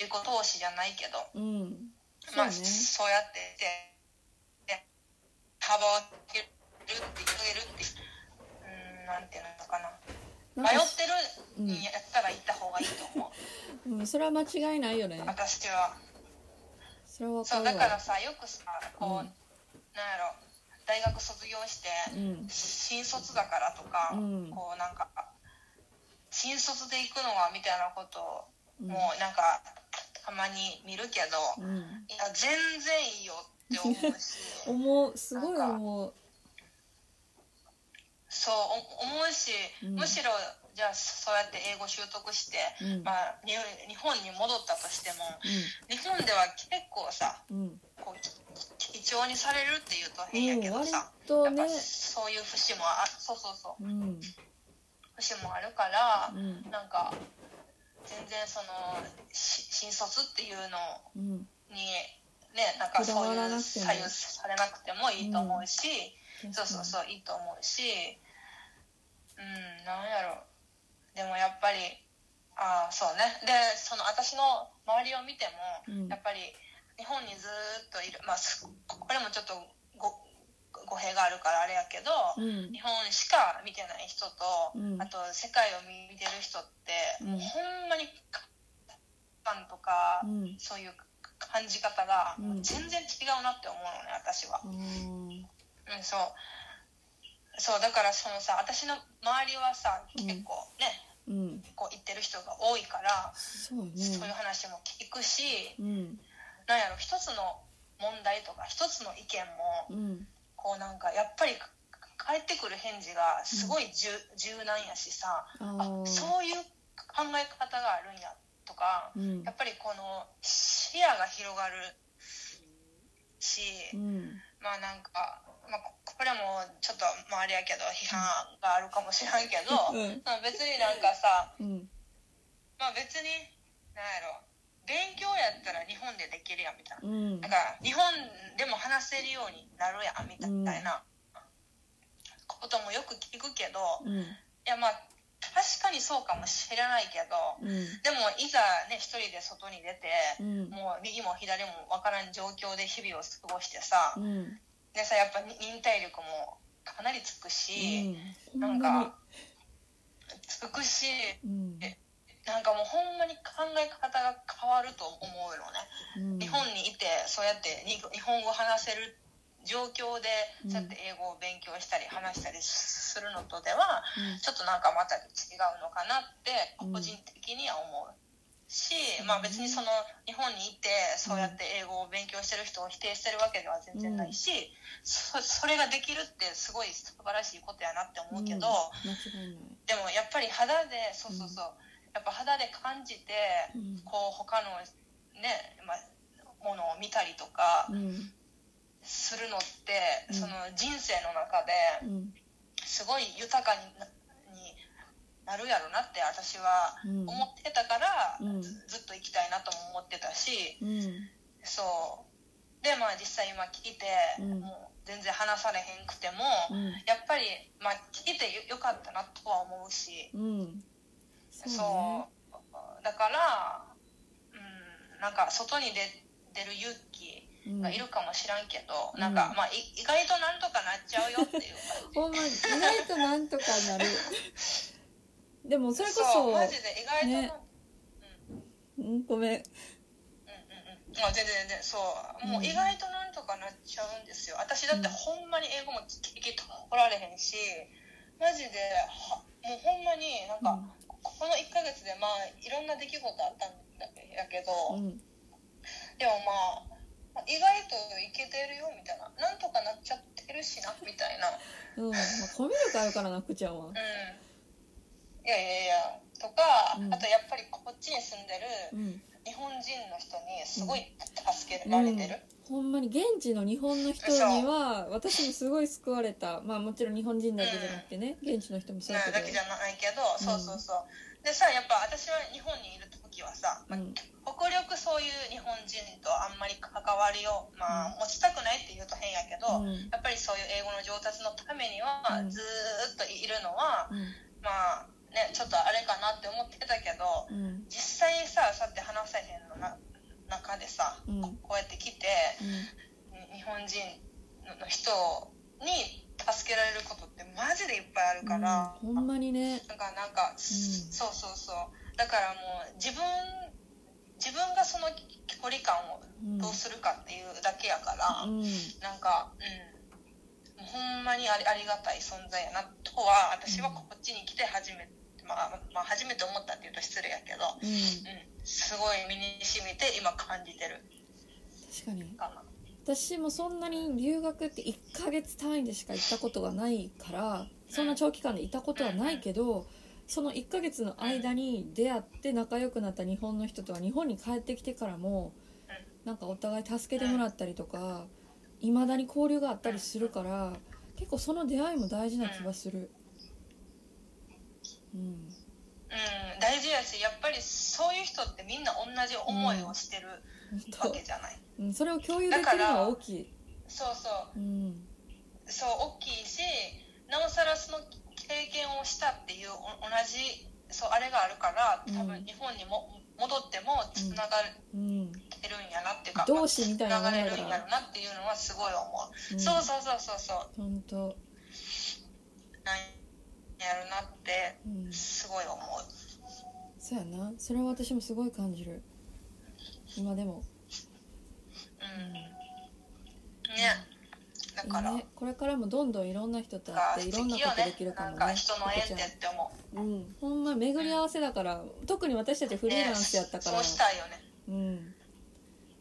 [SPEAKER 2] 自己投資じゃないけど、
[SPEAKER 1] うん。
[SPEAKER 2] まあ
[SPEAKER 1] そう
[SPEAKER 2] やってで幅を広げるって広げるってうんなんていうのかな。迷ってるんやったら行った方がいいと思う、
[SPEAKER 1] うんそれは間違いないよね。
[SPEAKER 2] 私は。
[SPEAKER 1] それは
[SPEAKER 2] そうだからさよくさこう、
[SPEAKER 1] うん。
[SPEAKER 2] なんやろ大学卒業して、
[SPEAKER 1] うん。
[SPEAKER 2] 新卒だからとか、
[SPEAKER 1] うん。
[SPEAKER 2] こうなんか新卒で行くのはみたいなことを、
[SPEAKER 1] うん。
[SPEAKER 2] もうなんかたまに見るけど、
[SPEAKER 1] うん。
[SPEAKER 2] いや全然いいよって思うし
[SPEAKER 1] 思うすごい思う。
[SPEAKER 2] そうお思うし、
[SPEAKER 1] うん。
[SPEAKER 2] むしろじゃあそうやって英語習得して、
[SPEAKER 1] うん。
[SPEAKER 2] まあ、に日本に戻ったとしても
[SPEAKER 1] う
[SPEAKER 2] 日本では結構さ
[SPEAKER 1] んうん。
[SPEAKER 2] こうき貴重にされるっていうと変やけどさ、
[SPEAKER 1] とね。
[SPEAKER 2] やっぱそういう節もあそうそうそう。
[SPEAKER 1] うん。
[SPEAKER 2] 節もあるから、
[SPEAKER 1] うん。
[SPEAKER 2] なんか全然そのし新卒っていうの
[SPEAKER 1] うん。
[SPEAKER 2] にねなんかそういう左右されなくてもいいと思うし、そうそう
[SPEAKER 1] う
[SPEAKER 2] そういいと思うしうんなんやろ。でもやっぱりああそうね。でその私の周りを見ても、
[SPEAKER 1] うん。
[SPEAKER 2] やっぱり日本にずーっといる。まあすこれもちょっとご語弊があるからあれやけど、
[SPEAKER 1] うん。
[SPEAKER 2] 日本しか見てない人と、
[SPEAKER 1] うん。
[SPEAKER 2] あと世界を見てる人って、
[SPEAKER 1] うん。
[SPEAKER 2] もうほんまに感とか、
[SPEAKER 1] うん。
[SPEAKER 2] そういう感じ方が全然違うなって思うのね私は。
[SPEAKER 1] うん。
[SPEAKER 2] うん、そう。そうだからそのさ私の周りはさ
[SPEAKER 1] うん
[SPEAKER 2] 結構ね、
[SPEAKER 1] うん。
[SPEAKER 2] こう言ってる人が多いから、
[SPEAKER 1] そうね。
[SPEAKER 2] いう話も聞くし
[SPEAKER 1] うん。
[SPEAKER 2] なんやろ一つの問題とか一つの意見も
[SPEAKER 1] うん
[SPEAKER 2] こうなんかやっぱり返ってくる返事がすごい柔,、柔軟やしさ
[SPEAKER 1] あ
[SPEAKER 2] そういう考え方があるんやとか
[SPEAKER 1] うん。
[SPEAKER 2] やっぱりこの視野が広がるし、
[SPEAKER 1] うん。
[SPEAKER 2] まあなんか、まあ、ここれもちょっとまああれやけど批判があるかもしれんけど、別になんかさ
[SPEAKER 1] うん。
[SPEAKER 2] まあ別になんやろ勉強やったら日本でできるやんみたいな。
[SPEAKER 1] うん。
[SPEAKER 2] なんか日本でも話せるようになるやんみたいな。こともよく聞くけど、
[SPEAKER 1] うん。
[SPEAKER 2] いやまあ確かにそうかもしれないけど
[SPEAKER 1] うん。
[SPEAKER 2] でもいざね一人で外に出て、
[SPEAKER 1] うん。
[SPEAKER 2] もう右も左も分からん状況で日々を過ごしてさ、
[SPEAKER 1] うん。
[SPEAKER 2] でさやっぱ忍耐力もかなりつくし、
[SPEAKER 1] うん。
[SPEAKER 2] なんかつくし
[SPEAKER 1] うん
[SPEAKER 2] なんかもうほんまに考え方が変わると思うのね。
[SPEAKER 1] うん。
[SPEAKER 2] 日本にいてそうやってに日本語話せる状況で
[SPEAKER 1] うん。
[SPEAKER 2] そうやって英語を勉強したり話したりするのとでは
[SPEAKER 1] うん。
[SPEAKER 2] ちょっとなんかまた違うのかなって
[SPEAKER 1] うん。
[SPEAKER 2] 個人的には思うし、
[SPEAKER 1] うん。
[SPEAKER 2] まあ別にその日本にいてそうやって英語を勉強してる人を否定してるわけでは全然ないし、そそれができるってすごい素晴らしいことやなって思うけど、
[SPEAKER 1] 間違いない。
[SPEAKER 2] でもやっぱり肌でそうそうそう、やっぱ肌で感じて、
[SPEAKER 1] うん。
[SPEAKER 2] こう他のね、まあ、ものを見たりとか
[SPEAKER 1] うん
[SPEAKER 2] するのって、
[SPEAKER 1] うん。
[SPEAKER 2] その人生の中で
[SPEAKER 1] うん。
[SPEAKER 2] すごい豊かになになるやろなって私は
[SPEAKER 1] うん。
[SPEAKER 2] 思ってたから、
[SPEAKER 1] うん。
[SPEAKER 2] ずずっと行きたいなとも思ってたし
[SPEAKER 1] うん。
[SPEAKER 2] そう。でまあ実際今聞いて、
[SPEAKER 1] うん。
[SPEAKER 2] もう全然話されへんくても、
[SPEAKER 1] うん。
[SPEAKER 2] やっぱり、まあ、聞いてよよかったなとは思うし。
[SPEAKER 1] う。ん
[SPEAKER 2] そう。だから、うん、なんか外に出出る勇気
[SPEAKER 1] ね
[SPEAKER 2] がいるかもしらんけど、
[SPEAKER 1] うん。
[SPEAKER 2] なんか、まあ、い意外となんとかなっちゃうよっていう。感じ
[SPEAKER 1] ほんま意外となんとかなる。でもそれこ
[SPEAKER 2] そマジで意外とな、
[SPEAKER 1] ね。うん。ごめん。
[SPEAKER 2] うんうんうん、あ全然全然そう。もう意外となんとかなっちゃうんですよ。私だってほんまに英語も聞き取られへんしマジではもうほんまになんか、この1ヶ月でまあいろんな出来事あったんだやけど、
[SPEAKER 1] うん。
[SPEAKER 2] でもまあ意外といけてるよみたいな。なんとかなっちゃってるしなみたいな。
[SPEAKER 1] うん。まあコミュ力あるからなくちゃんは。
[SPEAKER 2] うん。いやいやいやとか、
[SPEAKER 1] うん。
[SPEAKER 2] あとやっぱりこっちに住んでる
[SPEAKER 1] うん。
[SPEAKER 2] 日本人の人にすごい助けられてる、
[SPEAKER 1] ほんまに現地の日本の人には私もすごい救われた。まあもちろん日本人だけじゃなくてね現地の人もそうだけど。
[SPEAKER 2] なだけじゃないけど、そうそうそう。でさやっぱ私は日本にいる時はさ、まあ
[SPEAKER 1] うん。
[SPEAKER 2] 極力そういう日本人とあんまり関わりを、まあ、持ちたくないって言うと変やけど、
[SPEAKER 1] うん。
[SPEAKER 2] やっぱりそういう英語の上達のためには、
[SPEAKER 1] うん。
[SPEAKER 2] ずーっといるのは、
[SPEAKER 1] うん。
[SPEAKER 2] まあねちょっとあれかなって思ってたけど
[SPEAKER 1] うん。
[SPEAKER 2] 実際さそうやって話せへんのな中でさ、
[SPEAKER 1] うん。
[SPEAKER 2] こうやって来て
[SPEAKER 1] うん。
[SPEAKER 2] 日本人の人に助けられることってマジでいっぱいあるから、
[SPEAKER 1] うん。ほんまにね。
[SPEAKER 2] なんかなんか、そうそうそう。だからもう自分自分がその距離感をどうするかっていうだけやから、
[SPEAKER 1] うん。
[SPEAKER 2] なんかうん。ほんまにありありがたい存在やなとは私はこっちに来て初めて、まあ、まあ初めて思ったっていうと失礼やけど、
[SPEAKER 1] うん。
[SPEAKER 2] うん、すごい身に染みて今感じてる。
[SPEAKER 1] 確かに。私もそんなに留学って1ヶ月単位でしか行ったことがないからそんな長期間でいたことはないけどその1ヶ月の間に出会って仲良くなった日本の人とは日本に帰ってきてからもなんかお互い助けてもらったりとかいまだに交流があったりするから結構その出会いも大事な気がする。うん。
[SPEAKER 2] うん。大事やしやっぱりそういう人ってみんな同じ思いをしてるわ
[SPEAKER 1] 本
[SPEAKER 2] けじゃない、
[SPEAKER 1] 当うん。それを共有できるのは大きい。
[SPEAKER 2] そうそう。
[SPEAKER 1] うん。
[SPEAKER 2] そう大きいしなおさらその経験をしたっていうお同じそうあれがあるから多
[SPEAKER 1] うん。
[SPEAKER 2] 分日本にも戻ってもつながるんやなっていうか
[SPEAKER 1] 同志みたいな
[SPEAKER 2] 流れるんやろなっていうのはすごい思う、
[SPEAKER 1] うん。
[SPEAKER 2] そうそうそうそうそう。
[SPEAKER 1] 本当。
[SPEAKER 2] なんやるなって
[SPEAKER 1] うん。
[SPEAKER 2] すごい思う
[SPEAKER 1] そうやな。それは私もすごい感じる。今でも。
[SPEAKER 2] うん。ね。だから、
[SPEAKER 1] ね、これからもどんどんいろんな人と
[SPEAKER 2] が
[SPEAKER 1] 会っていろんなことできるかもね。
[SPEAKER 2] なんか人の縁ってって思う。
[SPEAKER 1] うん。ほんま巡り合わせだから特に私たちフリーランスやったから、
[SPEAKER 2] ね、そうしたいよね
[SPEAKER 1] うん。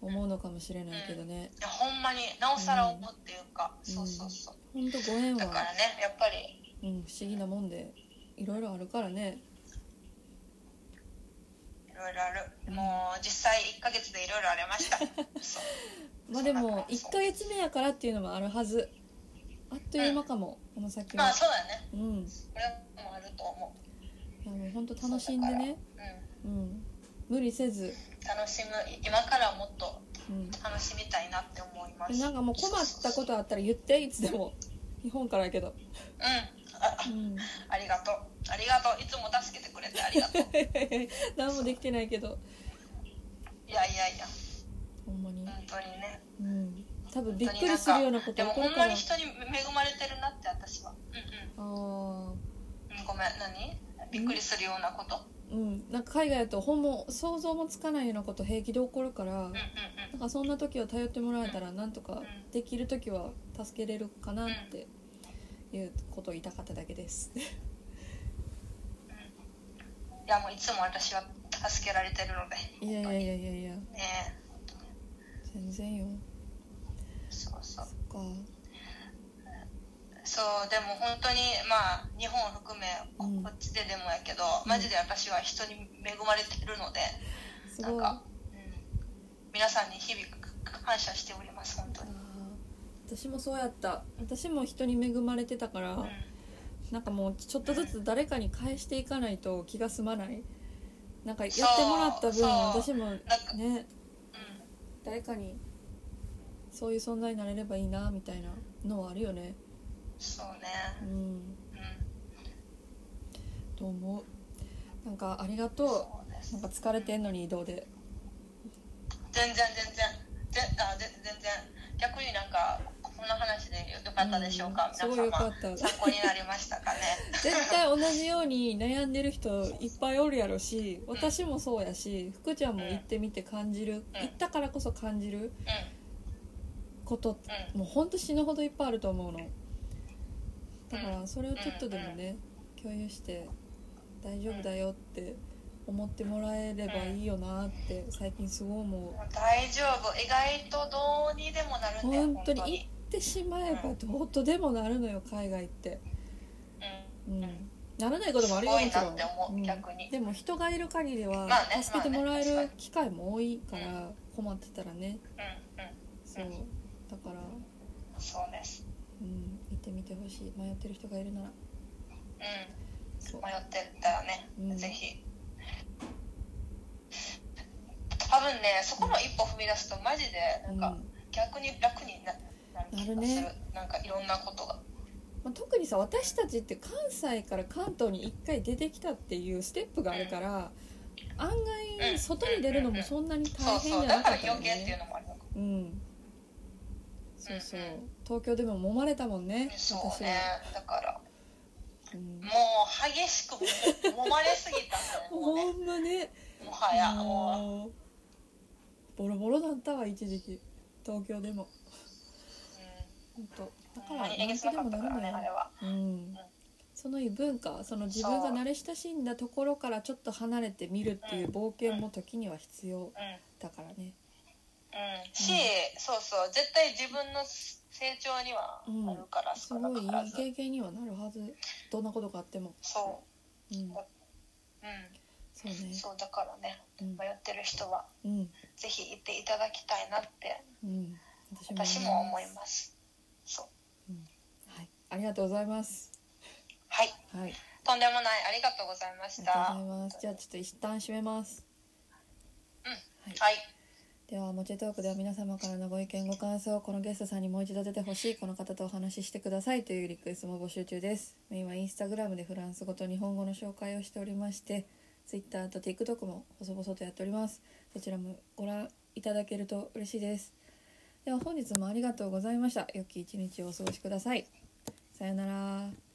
[SPEAKER 1] 思うのかもしれないけどね、
[SPEAKER 2] いやほんまになおさら思うっていうか、
[SPEAKER 1] うん。
[SPEAKER 2] そうそうそう。
[SPEAKER 1] ほんとご縁は、
[SPEAKER 2] だからねやっぱり。
[SPEAKER 1] うん、不思議なもんでいろいろあるからね。
[SPEAKER 2] いろいろある。もう実際1ヶ月でいろいろありました。
[SPEAKER 1] まあでも
[SPEAKER 2] そうだから
[SPEAKER 1] 1ヶ月目やからっていうのもあるはず。あっという間かも、この先は。
[SPEAKER 2] まあそうだね。
[SPEAKER 1] うん。い
[SPEAKER 2] これもあると思
[SPEAKER 1] やもうほんと楽しんでね。
[SPEAKER 2] う、うん、
[SPEAKER 1] うん。無理せず、
[SPEAKER 2] 楽しむ今からもっと
[SPEAKER 1] うん、
[SPEAKER 2] 楽しみたいなって思います。
[SPEAKER 1] でなんかもう困ったことあったら言っていつでも。日本からやけど、
[SPEAKER 2] うんあ
[SPEAKER 1] うん、
[SPEAKER 2] ありがとう。ありがとう。いつも助けてくれてありがとう。
[SPEAKER 1] 何もできてないけど。
[SPEAKER 2] いやいやいや。
[SPEAKER 1] ほんまに、
[SPEAKER 2] 本当にね。
[SPEAKER 1] うん、多分
[SPEAKER 2] 本
[SPEAKER 1] びっくりするようなこと
[SPEAKER 2] でもほん
[SPEAKER 1] 起こるから
[SPEAKER 2] まに人に恵まれてるなって私は。うんうん。
[SPEAKER 1] あ
[SPEAKER 2] うんごめん。何？びっくりするようなこと？
[SPEAKER 1] あうん。なんか海外だとほんま想像もつかないようなこと平気で起こるから、
[SPEAKER 2] うんうん
[SPEAKER 1] なんかそんな時は頼ってもらえたらなんとかできる時は助けれるかなっていうことを言いたかっただけです。
[SPEAKER 2] うんいやもういつも私は助けられてるので
[SPEAKER 1] いやいやいやいやいや。
[SPEAKER 2] ね
[SPEAKER 1] 全然よ。
[SPEAKER 2] そうそう。
[SPEAKER 1] そ
[SPEAKER 2] うでも本当にまあ日本を含めこ
[SPEAKER 1] うん。
[SPEAKER 2] こっちででもやけど、マジで私は人に恵まれてるのですなん。か、うん、皆さんに日々感謝しております本当
[SPEAKER 1] 私もそうやった。私も人に恵まれてたから、
[SPEAKER 2] うん。
[SPEAKER 1] なんかもうちょっとずつ誰かに返していかないと気が済まない。なんかやってもらった分私もね
[SPEAKER 2] うん。
[SPEAKER 1] 誰かにそういう存在になれればいいなみたいなのはあるよね。
[SPEAKER 2] そうね。
[SPEAKER 1] うん。
[SPEAKER 2] うん。
[SPEAKER 1] と思う？なんかありがと
[SPEAKER 2] そうです
[SPEAKER 1] うなんか疲れてんのに移動で。
[SPEAKER 2] 全然全然。全あぜ全然。逆になんかこんな話でよかったでしょうか、
[SPEAKER 1] うんすごいよかった。
[SPEAKER 2] 参考になりましたかね？
[SPEAKER 1] 絶対同じように悩んでる人いっぱいおるやろし私もそうやし福ちゃんも行ってみて感じる。行ったからこそ感じる
[SPEAKER 2] う
[SPEAKER 1] こともうほんと死ぬほどいっぱいあると思うの。だからそれをちょっとでもね共有して大丈夫だよって思ってもらえればいいよなって最近すごい思う。
[SPEAKER 2] もう大丈夫。意外とどうにでもなるんだよ
[SPEAKER 1] 本当に。行ってしまえばどうとでもなるのよ海外って。
[SPEAKER 2] うん。
[SPEAKER 1] うん。ならないこともあるよもちろ
[SPEAKER 2] すごいなって思うん。
[SPEAKER 1] でも人がいる限りは助けてもらえる機会も多いから
[SPEAKER 2] う
[SPEAKER 1] 困ってたらね。
[SPEAKER 2] うんうん。
[SPEAKER 1] そう。だから
[SPEAKER 2] そうです。
[SPEAKER 1] うん。行ってみてほしい。迷ってる人がいるなら。
[SPEAKER 2] う
[SPEAKER 1] ん。
[SPEAKER 2] 迷ってたらね、
[SPEAKER 1] うん。
[SPEAKER 2] ぜひ。多分ねそこの一歩踏み出すとマジでなんか
[SPEAKER 1] うん。
[SPEAKER 2] 逆に楽にななる気がする
[SPEAKER 1] なるね。
[SPEAKER 2] なんかいろんなことが。
[SPEAKER 1] まあ、特にさ私たちって関西から関東に1回出てきたっていうステップがあるから案外外に出るのもそんなに大変じゃなかったよ
[SPEAKER 2] 余計っていう
[SPEAKER 1] ね
[SPEAKER 2] のもあるのか
[SPEAKER 1] うん。そうそう。
[SPEAKER 2] うんうん
[SPEAKER 1] 東京でも揉まれたもんね
[SPEAKER 2] そう
[SPEAKER 1] 私は
[SPEAKER 2] ね、だから
[SPEAKER 1] うん、
[SPEAKER 2] もう激しくも揉まれすぎたん もうね。
[SPEAKER 1] ほんまね。
[SPEAKER 2] もはやも
[SPEAKER 1] もうボロボロだったわ一時期。東京でも。
[SPEAKER 2] う、うん、
[SPEAKER 1] 本当。だから何
[SPEAKER 2] にえげつな
[SPEAKER 1] とでもなるのようん。その異文化その自分が慣れ親しんだところからちょっと離れてみるっていう冒険も時には必要
[SPEAKER 2] うん。
[SPEAKER 1] だからね。
[SPEAKER 2] うん。し、そうそう。絶対自分の成長にはなるから、
[SPEAKER 1] す
[SPEAKER 2] 少な
[SPEAKER 1] ごいいい経験にはなるはず。どんなことがあっても。
[SPEAKER 2] そ
[SPEAKER 1] う。ん。
[SPEAKER 2] ううん。
[SPEAKER 1] そうね。
[SPEAKER 2] そうだからね
[SPEAKER 1] うん。
[SPEAKER 2] 迷ってる人は
[SPEAKER 1] うん。
[SPEAKER 2] ぜひ行っていただきたいなって
[SPEAKER 1] うん。私
[SPEAKER 2] 私も思いますそう。
[SPEAKER 1] はい。ありがとうございます。
[SPEAKER 2] はい。
[SPEAKER 1] はい。
[SPEAKER 2] とんでもないありがとうございまし
[SPEAKER 1] ありがと
[SPEAKER 2] た
[SPEAKER 1] うございます。じゃあちょっと一旦締めます。
[SPEAKER 2] うん。
[SPEAKER 1] はい。
[SPEAKER 2] はい。
[SPEAKER 1] ではモチトークでは皆様からのご意見ご感想このゲストさんにもう一度出てほしいこの方とお話ししてくださいというリクエストも募集中です。メインはインスタグラムでフランス語と日本語の紹介をしておりまして Twitter と TikTok も細々とやっております。そちらもご覧いただけると嬉しいですでは本日もありがとうございました。良き一日をお過ごしください。さようなら。